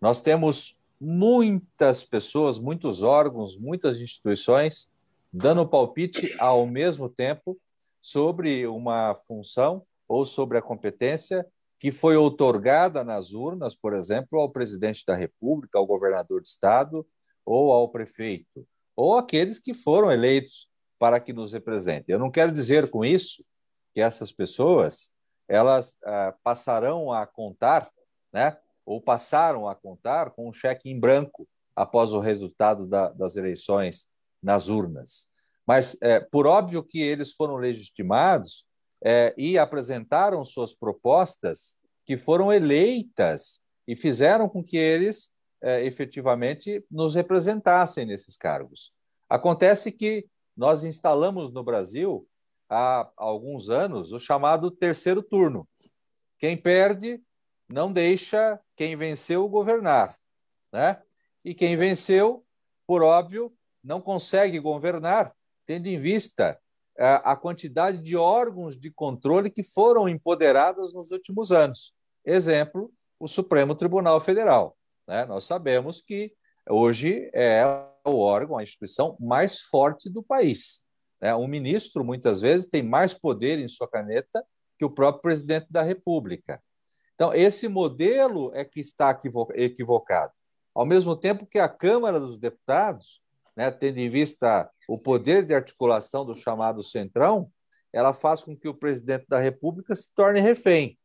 Nós temos muitas pessoas, muitos órgãos, muitas instituições dando palpite ao mesmo tempo sobre uma função ou sobre a competência que foi outorgada nas urnas, por exemplo, ao presidente da República, ao governador de estado ou ao prefeito, ou aqueles que foram eleitos para que nos representem. Eu não quero dizer com isso que essas pessoas elas ah, passarão a contar, né, ou passaram a contar com um cheque em branco após o resultado da, das eleições nas urnas. Mas, é, por óbvio que eles foram legitimados é, e apresentaram suas propostas que foram eleitas e fizeram com que eles é, efetivamente nos representassem nesses cargos. Acontece que nós instalamos no Brasil, há alguns anos, o chamado terceiro turno. Quem perde não deixa quem venceu governar. Né? E quem venceu, por óbvio, não consegue governar, tendo em vista a, é, a quantidade de órgãos de controle que foram empoderados nos últimos anos. Exemplo, o Supremo Tribunal Federal. Né? Nós sabemos que hoje é o órgão, a instituição mais forte do país. Né? Um ministro, muitas vezes, tem mais poder em sua caneta que o próprio presidente da República. Então, esse modelo é que está equivocado. Ao mesmo tempo que a Câmara dos Deputados, né, tendo em vista o poder de articulação do chamado Centrão, ela faz com que o presidente da República se torne refém.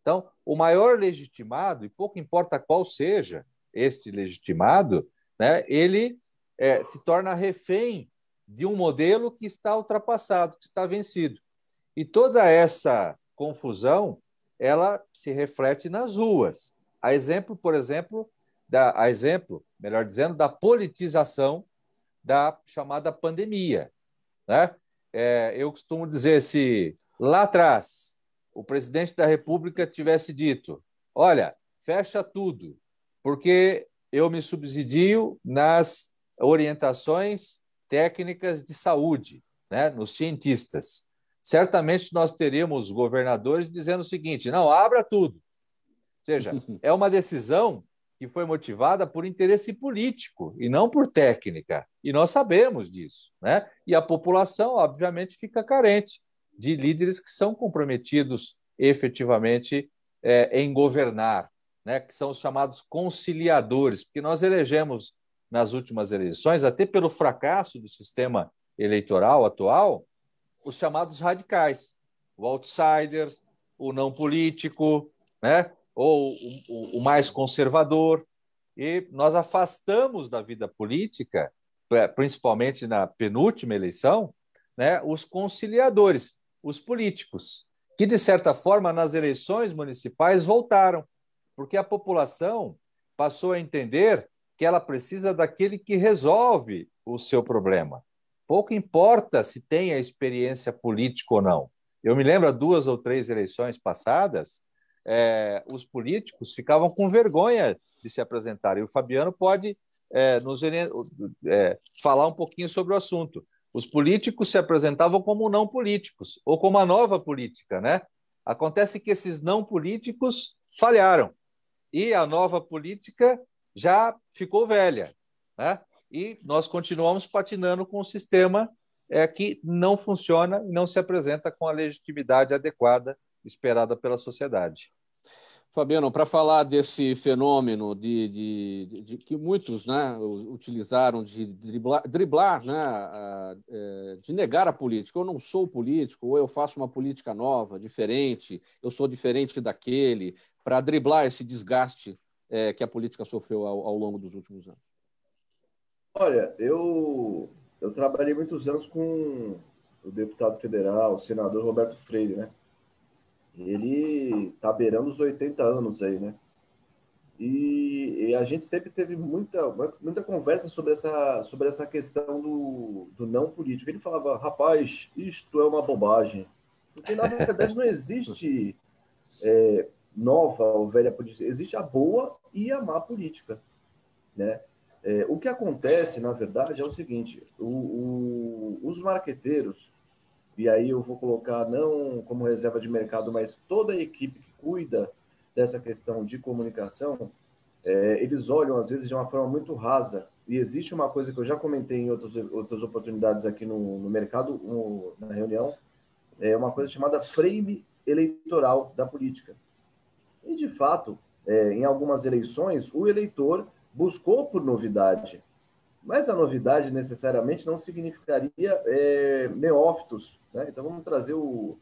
Então, o maior legitimado, e pouco importa qual seja este legitimado, né, ele é, se torna refém de um modelo que está ultrapassado, que está vencido. E toda essa confusão ela se reflete nas ruas. A exemplo, por exemplo, da, a exemplo, melhor dizendo, da politização da chamada pandemia. Né? É, eu costumo dizer, se lá atrás o presidente da República tivesse dito: olha, fecha tudo, porque eu me subsidio nas orientações técnicas de saúde, né, nos cientistas certamente nós teríamos governadores dizendo o seguinte: não, abra tudo. Ou seja, é uma decisão que foi motivada por interesse político e não por técnica. E nós sabemos disso. Né? E a população, obviamente, fica carente de líderes que são comprometidos efetivamente é, em governar, né? que são os chamados conciliadores, porque nós elegemos nas últimas eleições, até pelo fracasso do sistema eleitoral atual, os chamados radicais, o outsider, o não político, né? Ou o, o mais conservador. E nós afastamos da vida política, é, principalmente na penúltima eleição, né, os conciliadores, os políticos, que, de certa forma, nas eleições municipais voltaram, porque a população passou a entender que ela precisa daquele que resolve o seu problema. Pouco importa se tem a experiência política ou não. Eu me lembro, duas ou três eleições passadas, é, os políticos ficavam com vergonha de se apresentar. E o Fabiano pode é, nos é, falar um pouquinho sobre o assunto. Os políticos se apresentavam como não políticos, ou como a nova política, né? Acontece que esses não políticos falharam e a nova política já ficou velha, né? e nós continuamos patinando com um sistema é, que não funciona não se apresenta com a legitimidade adequada esperada pela sociedade. Fabiano, para falar desse fenômeno de, de, de, de, que muitos né, utilizaram de driblar, driblar né, a, é, de negar a política. Eu não sou político, ou eu faço uma política nova, diferente, eu sou diferente daquele, para driblar esse desgaste é, que a política sofreu ao, ao longo dos últimos anos. Olha, eu, eu trabalhei muitos anos com o deputado federal, o senador Roberto Freire, né? Ele está beirando os 80 anos aí, né? E, e, a gente sempre teve muita, muita conversa sobre essa, sobre essa questão do, do não político. Ele falava, rapaz, isto é uma bobagem. Porque, na verdade, não existe é, nova ou velha política, existe a boa e a má política. Né? É, o que acontece, na verdade, é o seguinte: o, o, os marqueteiros, e aí eu vou colocar não como reserva de mercado, mas toda a equipe que cuida dessa questão de comunicação, é, eles olham às vezes de uma forma muito rasa. E existe uma coisa que eu já comentei em outros, outras oportunidades aqui no, no mercado, no, na reunião, é uma coisa chamada frame eleitoral da política. E, de fato, é, em algumas eleições, o eleitor buscou por novidade. Mas a novidade necessariamente não significaria é, neófitos. Né? Então vamos trazer o,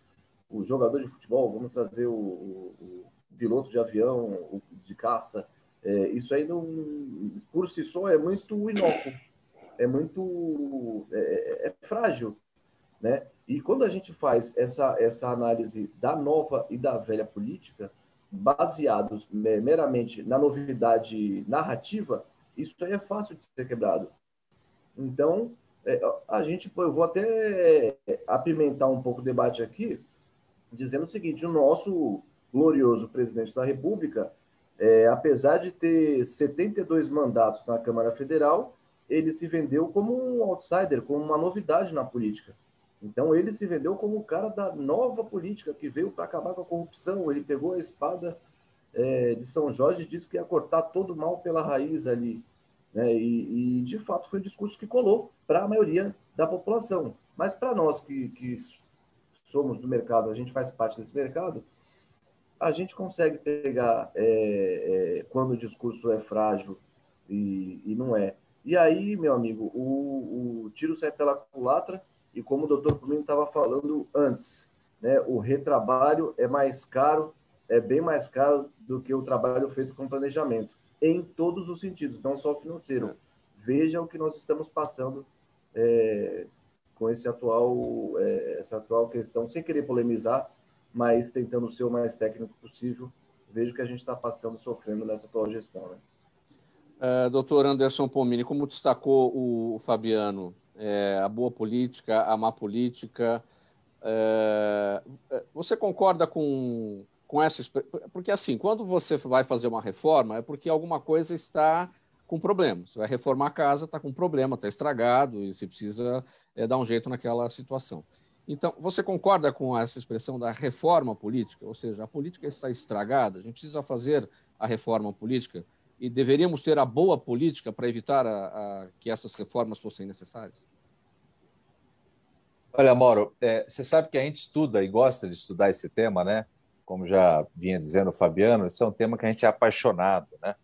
o, jogador de futebol, vamos trazer o, o, o piloto de avião, de caça. É, isso aí, não, por si só, é muito inócuo, é muito é, é, frágil. Né? E quando a gente faz essa, essa análise da nova e da velha política, baseados meramente na novidade narrativa, isso aí é fácil de ser quebrado. Então, é, a gente, eu vou até apimentar um pouco o debate aqui, dizendo o seguinte: o nosso glorioso presidente da República, é, apesar de ter 72 mandatos na Câmara Federal, ele se vendeu como um outsider, como uma novidade na política. Então ele se vendeu como o cara da nova política que veio para acabar com a corrupção. Ele pegou a espada é, de São Jorge e disse que ia cortar todo o mal pela raiz ali. Né? E, e, de fato foi um discurso que colou para a maioria da população. Mas para nós que, que somos do mercado, a gente faz parte desse mercado, a gente consegue pegar é, é, quando o discurso é frágil e, e, não é. E aí, meu amigo, o, o tiro sai pela culatra e como o doutor Plumino estava falando antes, né, o retrabalho é mais caro, é bem mais caro do que o trabalho feito com planejamento, em todos os sentidos, não só financeiro. Veja o que nós estamos passando é, com esse atual, é, essa atual questão, sem querer polemizar, mas tentando ser o mais técnico possível. Veja o que a gente está passando, sofrendo nessa atual gestão. Né? Uh, doutor Anderson Pomini, como destacou o Fabiano, é, a boa política, a má política. É, é, você concorda com, com essa. Porque, assim, quando você vai fazer uma reforma, é porque alguma coisa está com problema. Você vai reformar a casa, está com problema, está estragado e você precisa é, dar um jeito naquela situação. Então, você concorda com essa expressão da reforma política? Ou seja, a política está estragada, a gente precisa fazer a reforma política e deveríamos ter a boa política para evitar a, a, que essas reformas fossem necessárias? Olha, Mauro, é, você sabe que a gente estuda e gosta de estudar esse tema, né? Como já vinha dizendo o Fabiano, esse é um tema que a gente é apaixonado, né?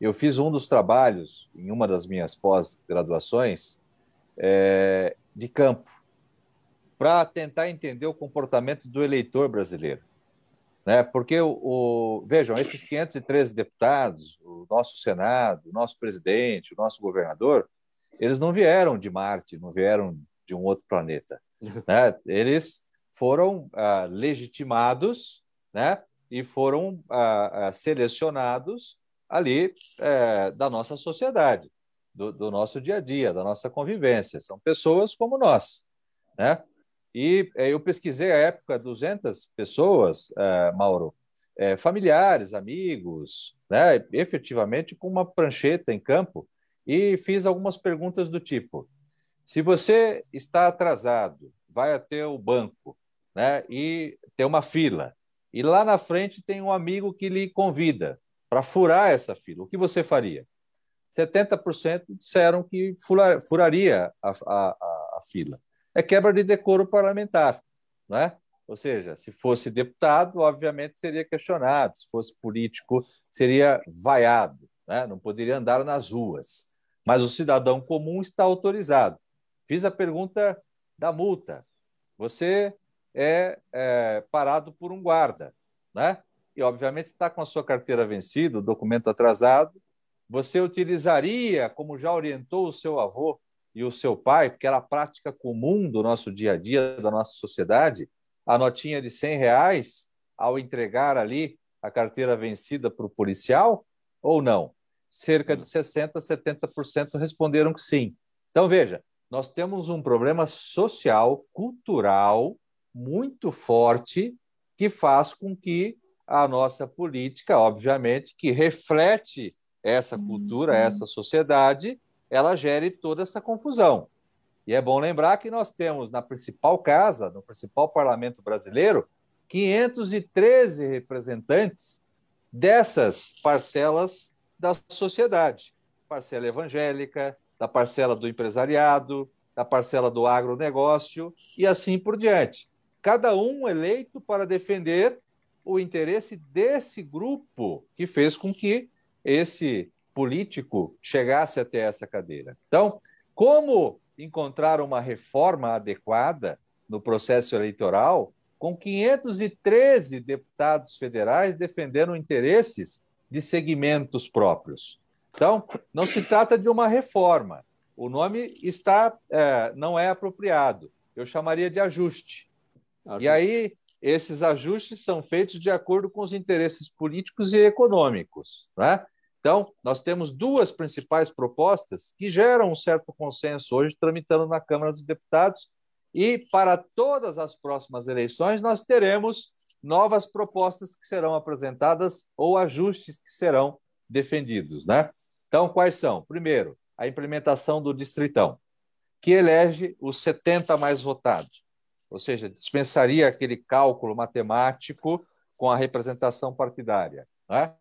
Eu fiz um dos trabalhos em uma das minhas pós-graduações é, de campo para tentar entender o comportamento do eleitor brasileiro né? Porque o, o, vejam, esses 513 deputados, o nosso Senado, o nosso presidente, o nosso governador, eles não vieram de Marte, não vieram de um outro planeta, né? Eles foram ah, legitimados, né? E foram ah, ah, selecionados ali eh, da nossa sociedade, do, do nosso dia a dia, da nossa convivência. São pessoas como nós, né? E é, eu pesquisei a época 200 pessoas, é, Mauro, é, familiares, amigos, né, efetivamente com uma prancheta em campo, e fiz algumas perguntas do tipo: se você está atrasado, vai até o banco né, e tem uma fila, e lá na frente tem um amigo que lhe convida para furar essa fila, o que você faria? 70% disseram que furaria a, a, a, fila é quebra de decoro parlamentar, né? Ou seja, se fosse deputado, obviamente seria questionado, se fosse político, seria vaiado, né? não poderia andar nas ruas. Mas o cidadão comum está autorizado. Fiz a pergunta da multa. Você é, é parado por um guarda, né? E, obviamente, está com a sua carteira vencida, o documento atrasado. Você utilizaria, como já orientou o seu avô, e o seu pai, porque era a prática comum do nosso dia a dia, da nossa sociedade, a notinha de 100 reais ao entregar ali a carteira vencida para o policial ou não? Cerca de 60%, 70% responderam que sim. Então, veja, nós temos um problema social, cultural, muito forte, que faz com que a nossa política, obviamente, que reflete essa cultura, uhum. essa sociedade, ela gere toda essa confusão. E é bom lembrar que nós temos na principal casa, no principal parlamento brasileiro, 513 representantes dessas parcelas da sociedade, parcela evangélica, da parcela do empresariado, da parcela do agronegócio e assim por diante. Cada um eleito para defender o interesse desse grupo que fez com que esse político chegasse até essa cadeira. Então, como encontrar uma reforma adequada no processo eleitoral com 513 deputados federais defendendo interesses de segmentos próprios? Então, não se trata de uma reforma. O nome está é, não é apropriado. Eu chamaria de ajuste. Ajuste. E aí esses ajustes são feitos de acordo com os interesses políticos e econômicos. Né? Então, nós temos duas principais propostas que geram um certo consenso hoje, tramitando na Câmara dos Deputados, e para todas as próximas eleições nós teremos novas propostas que serão apresentadas ou ajustes que serão defendidos. Né? Então, quais são? Primeiro, a implementação do Distritão, que elege os 70 mais votados, ou seja, dispensaria aquele cálculo matemático com a representação partidária. Né?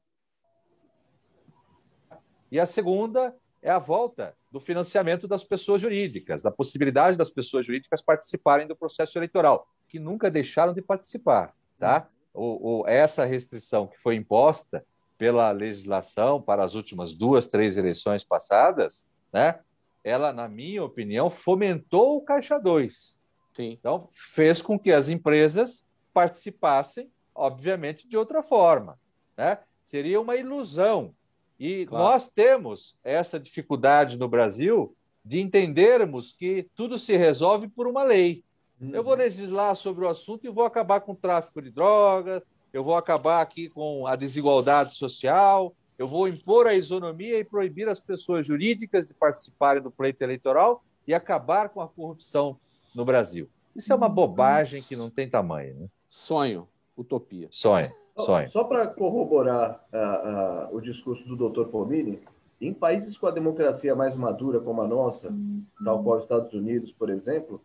E a segunda é a volta do financiamento das pessoas jurídicas, a possibilidade das pessoas jurídicas participarem do processo eleitoral, que nunca deixaram de participar. Tá? O, o, essa restrição que foi imposta pela legislação para as últimas duas, três eleições passadas, né, ela, na minha opinião, fomentou o Caixa 2. Sim. Então, fez com que as empresas participassem, obviamente, de outra forma. Né? Seria uma ilusão e claro. nós temos essa dificuldade no Brasil de entendermos que tudo se resolve por uma lei. Uhum. Eu vou legislar sobre o assunto e vou acabar com o tráfico de drogas, eu vou acabar aqui com a desigualdade social, eu vou impor a isonomia e proibir as pessoas jurídicas de participarem do pleito eleitoral e acabar com a corrupção no Brasil. Isso é uma bobagem que não tem tamanho. Né? Sonho, utopia. Sonho. Sonho. Só para corroborar uh, uh, o discurso do Dr. Pomini, em países com a democracia mais madura como a nossa, tal qual os Estados Unidos, por exemplo,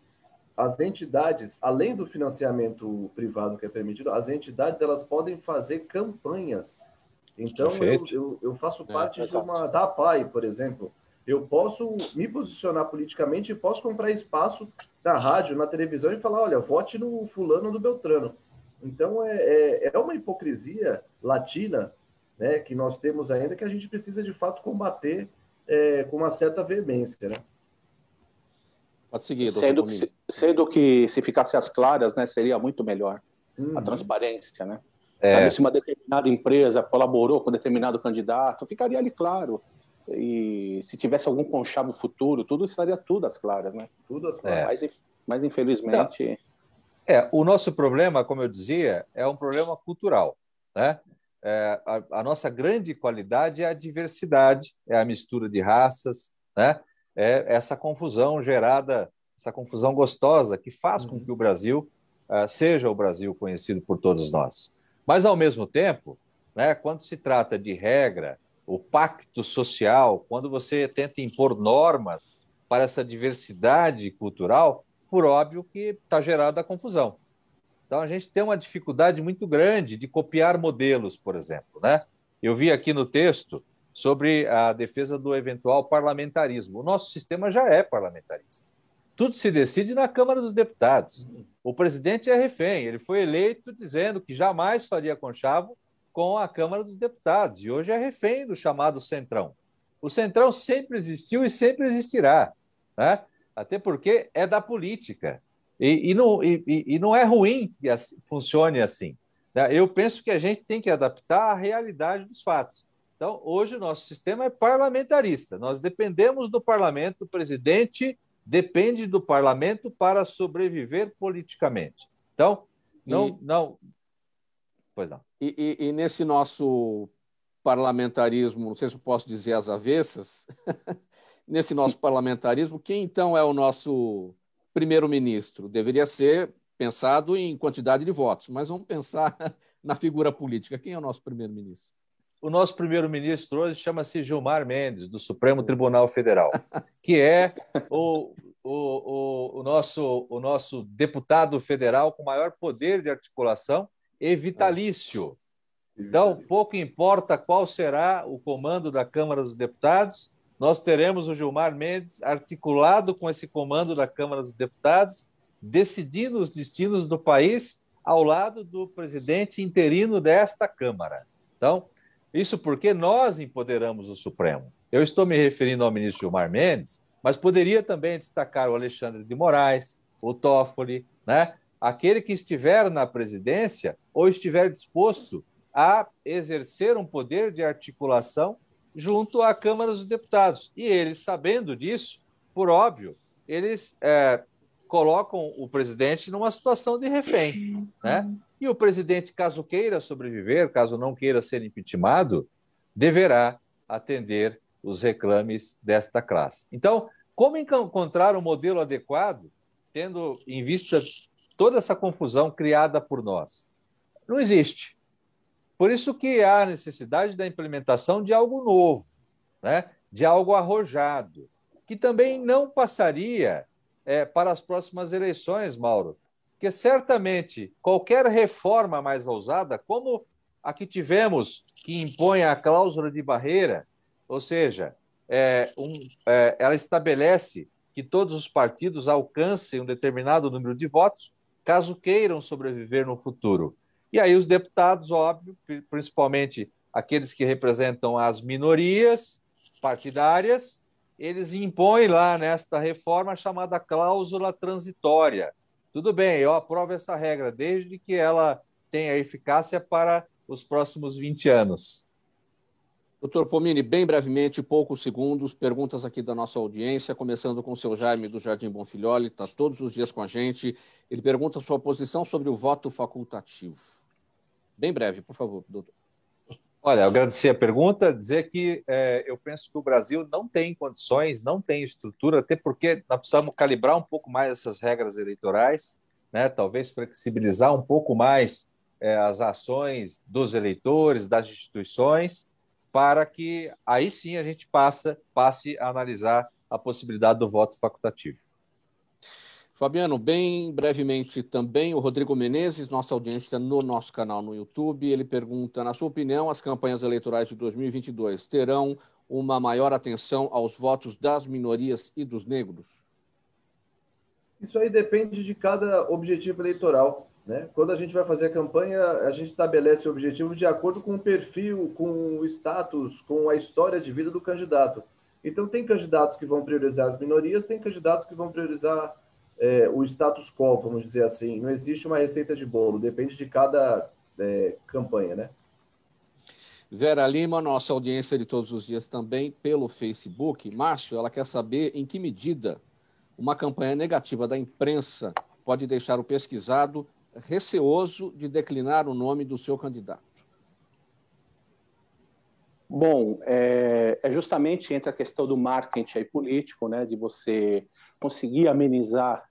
as entidades, além do financiamento privado que é permitido, as entidades elas podem fazer campanhas. Então, eu, eu, eu, faço é, parte é, de uma da PAI, por exemplo. Eu posso me posicionar politicamente e posso comprar espaço na rádio, na televisão e falar, olha, vote no fulano do Beltrano. Então, é, é, é uma hipocrisia latina né, que nós temos ainda que a gente precisa, de fato, combater é, com uma certa veemência. Né? Pode seguir, sendo que, se, sendo que se ficasse as claras, né, seria muito melhor uhum. a transparência, né? É. Sabe, se uma determinada empresa colaborou com determinado candidato, ficaria ali claro. E se tivesse algum conchavo futuro, tudo estaria tudo às claras, né? Tudo às claras. Mas, mas infelizmente. Não. É, o nosso problema, como eu dizia, é um problema cultural. Né? É, a, a, nossa grande qualidade é a diversidade, é a mistura de raças, né? é essa confusão gerada, essa confusão gostosa que faz com uhum. que o Brasil uh, seja o Brasil conhecido por todos nós. Mas, ao mesmo tempo, né, quando se trata de regra, o pacto social, quando você tenta impor normas para essa diversidade cultural, por óbvio que está gerada a confusão. Então, a gente tem uma dificuldade muito grande de copiar modelos, por exemplo. Né? Eu vi aqui no texto sobre a defesa do eventual parlamentarismo. O nosso sistema já é parlamentarista. Tudo se decide na Câmara dos Deputados. O presidente é refém, ele foi eleito dizendo que jamais faria conchavo com a Câmara dos Deputados, e hoje é refém do chamado Centrão. O Centrão sempre existiu e sempre existirá. Né? até porque é da política. E, e não, e, e, não é ruim que funcione assim. Né? Eu penso que a gente tem que adaptar à realidade dos fatos. Então, hoje o nosso sistema é parlamentarista. Nós dependemos do parlamento, o presidente depende do parlamento para sobreviver politicamente. Então, não. Não... Pois não. E, e, nesse nosso parlamentarismo, não sei se eu posso dizer as avessas, nesse nosso parlamentarismo, quem então é o nosso primeiro-ministro? Deveria ser pensado em quantidade de votos, mas vamos pensar na figura política. Quem é o nosso primeiro-ministro? O nosso primeiro-ministro hoje chama-se Gilmar Mendes, do Supremo Tribunal Federal, que é o, o, o, o, nosso, o nosso deputado federal com maior poder de articulação e vitalício. Então, pouco importa qual será o comando da Câmara dos Deputados, nós teremos o Gilmar Mendes articulado com esse comando da Câmara dos Deputados, decidindo os destinos do país ao lado do presidente interino desta Câmara. Então, isso porque nós empoderamos o Supremo. Eu estou me referindo ao ministro Gilmar Mendes, mas poderia também destacar o Alexandre de Moraes, o Toffoli, né? Aquele que estiver na presidência ou estiver disposto a exercer um poder de articulação junto à Câmara dos Deputados. E eles, sabendo disso, por óbvio, eles é, colocam o presidente numa situação de refém. Né? E o presidente, caso queira sobreviver, caso não queira ser impeachmentado, deverá atender os reclames desta classe. Então, como encontrar um modelo adequado, tendo em vista toda essa confusão criada por nós? Não existe. Por isso que há necessidade da implementação de algo novo, né? de algo arrojado, que também não passaria é, para as próximas eleições, Mauro, porque certamente qualquer reforma mais ousada, como a que tivemos, que impõe a cláusula de barreira, ou seja, é, um, é, ela estabelece que todos os partidos alcancem um determinado número de votos, caso queiram sobreviver no futuro. E aí os deputados, óbvio, principalmente aqueles que representam as minorias partidárias, eles impõem lá nesta reforma chamada cláusula transitória. Tudo bem, eu aprovo essa regra, desde que ela tenha eficácia para os próximos 20 anos. Doutor Pomini, bem brevemente, poucos segundos, perguntas aqui da nossa audiência, começando com o seu Jaime do Jardim Bonfilholi, está todos os dias com a gente. Ele pergunta sua posição sobre o voto facultativo. Bem breve, por favor, doutor. Olha, agradecer a pergunta, dizer que é, eu penso que o Brasil não tem condições, não tem estrutura, até porque nós precisamos calibrar um pouco mais essas regras eleitorais, né? talvez flexibilizar um pouco mais é, as ações dos eleitores, das instituições, para que aí sim a gente passa, passe a analisar a possibilidade do voto facultativo. Fabiano, bem brevemente também, o Rodrigo Menezes, nossa audiência no nosso canal no YouTube, ele pergunta, na sua opinião, as campanhas eleitorais de 2022 terão uma maior atenção aos votos das minorias e dos negros? Isso aí depende de cada objetivo eleitoral. Né? Quando a gente vai fazer a campanha, a gente estabelece o objetivo de acordo com o perfil, com o status, com a história de vida do candidato. Então, tem candidatos que vão priorizar as minorias, tem candidatos que vão priorizar é, o status quo, vamos dizer assim. Não existe uma receita de bolo, depende de cada é, campanha, né? Vera Lima, nossa audiência de todos os dias também pelo Facebook. Márcio, ela quer saber em que medida uma campanha negativa da imprensa pode deixar o pesquisado receoso de declinar o nome do seu candidato. Bom, é, é justamente entre a questão do marketing aí político, né, de você conseguir amenizar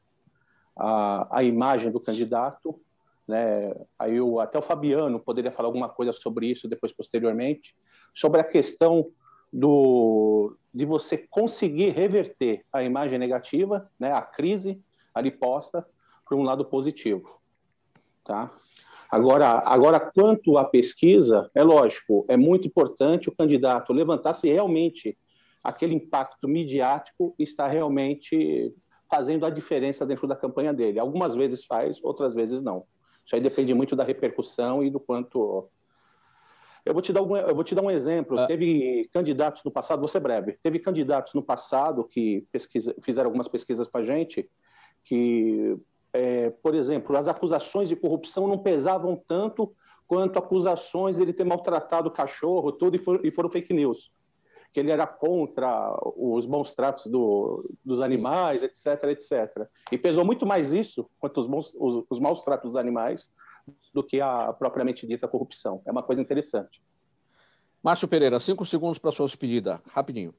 a, a imagem do candidato. Né? Aí eu, até o Fabiano poderia falar alguma coisa sobre isso depois, posteriormente, sobre a questão do, de você conseguir reverter a imagem negativa, né, a crise ali posta, para um lado positivo. Tá? Agora, agora, quanto à pesquisa, é lógico, é muito importante o candidato levantar se realmente aquele impacto midiático está realmente fazendo a diferença dentro da campanha dele. Algumas vezes faz, outras vezes não. Isso aí depende muito da repercussão e do quanto. Eu vou te dar um, eu vou te dar um exemplo. Ah. Teve candidatos no passado, vou ser breve. Teve candidatos no passado que pesquisa, fizeram algumas pesquisas para a gente que, é, por exemplo, as acusações de corrupção não pesavam tanto quanto acusações de ele ter maltratado o cachorro, tudo, e, for, e foram fake news que ele era contra os bons tratos do, dos animais, etc, etc. E pesou muito mais isso, quanto os, bons, os, os maus tratos dos animais, do que a propriamente dita corrupção. É uma coisa interessante. Márcio Pereira, cinco segundos para a sua despedida, rapidinho.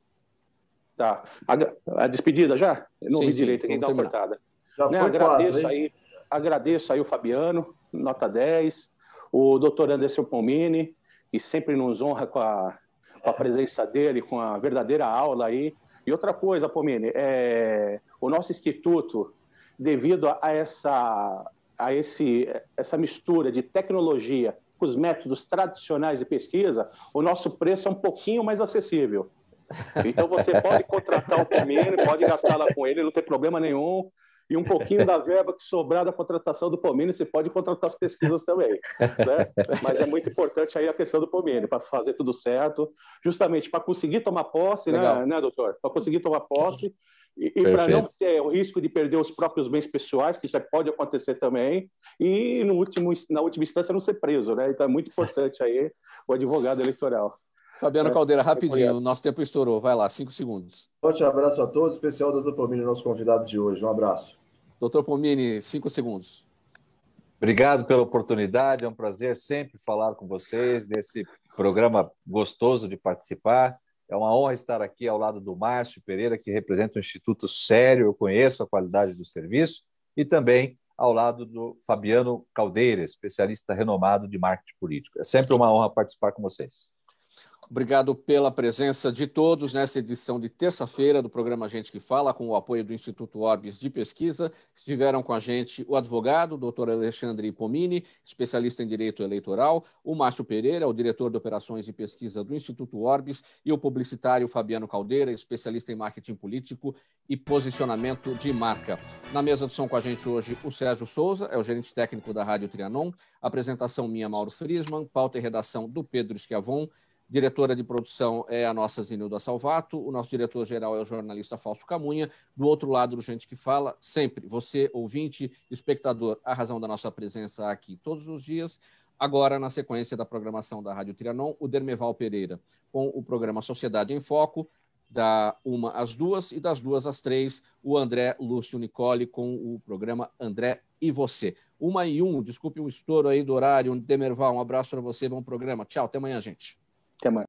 Tá. A, a despedida já? Eu não sim, vi direito, aqui, dá uma cortada. Já né, agradeço, quatro, aí, agradeço aí o Fabiano, nota 10, o doutor Anderson Pomini, que sempre nos honra com a, com a presença dele, com a verdadeira aula aí. E outra coisa, Pomini, é, o nosso instituto, devido a essa, a esse, essa mistura de tecnologia com os métodos tradicionais de pesquisa, o nosso preço é um pouquinho mais acessível. Então você pode contratar o Pomini, pode gastar lá com ele, não tem problema nenhum e um pouquinho da verba que sobrar da contratação do Pomini, você pode contratar as pesquisas também. Né? Mas é muito importante aí a questão do Pomini, para fazer tudo certo, justamente para conseguir tomar posse, né, né, doutor? Para conseguir tomar posse e, e para não ter o risco de perder os próprios bens pessoais, que isso pode acontecer também, e no último, na última instância não ser preso, né? Então é muito importante aí o advogado eleitoral. Fabiano é, Caldeira, rapidinho, o nosso tempo estourou. Vai lá, cinco segundos. Forte abraço a todos, especial do doutor Pomini, nosso convidado de hoje. Um abraço. Doutor Pomini, cinco segundos. Obrigado pela oportunidade, é um prazer sempre falar com vocês desse programa gostoso de participar. É uma honra estar aqui ao lado do Márcio Pereira, que representa um instituto sério, eu conheço a qualidade do serviço, e também ao lado do Fabiano Caldeira, especialista renomado de marketing político. É sempre uma honra participar com vocês. Obrigado pela presença de todos nesta edição de terça-feira do programa Gente que Fala, com o apoio do Instituto Orbis de Pesquisa. Estiveram com a gente o advogado, doutor Alexandre Pomini, especialista em direito eleitoral, o Márcio Pereira, o diretor de operações e pesquisa do Instituto Orbis, e o publicitário Fabiano Caldeira, especialista em marketing político e posicionamento de marca. Na mesa de som com a gente hoje, o Sérgio Souza, é o gerente técnico da Rádio Trianon, apresentação minha, Mauro Frisman, pauta e redação do Pedro Esquiavon. Diretora de produção é a nossa Zinilda Salvato, o nosso diretor-geral é o jornalista Fausto Camunha. Do outro lado, do Gente que Fala, sempre, você, ouvinte, espectador, a razão da nossa presença aqui todos os dias. Agora, na sequência da programação da Rádio Trianon, o Dermeval Pereira, com o programa Sociedade em Foco, da uma às duas, e das duas às três, o André Lúcio Nicole com o programa André e Você. Uma e um, desculpe o estouro aí do horário. Demerval, um abraço para você, bom programa. Tchau, até amanhã, gente. Até mais.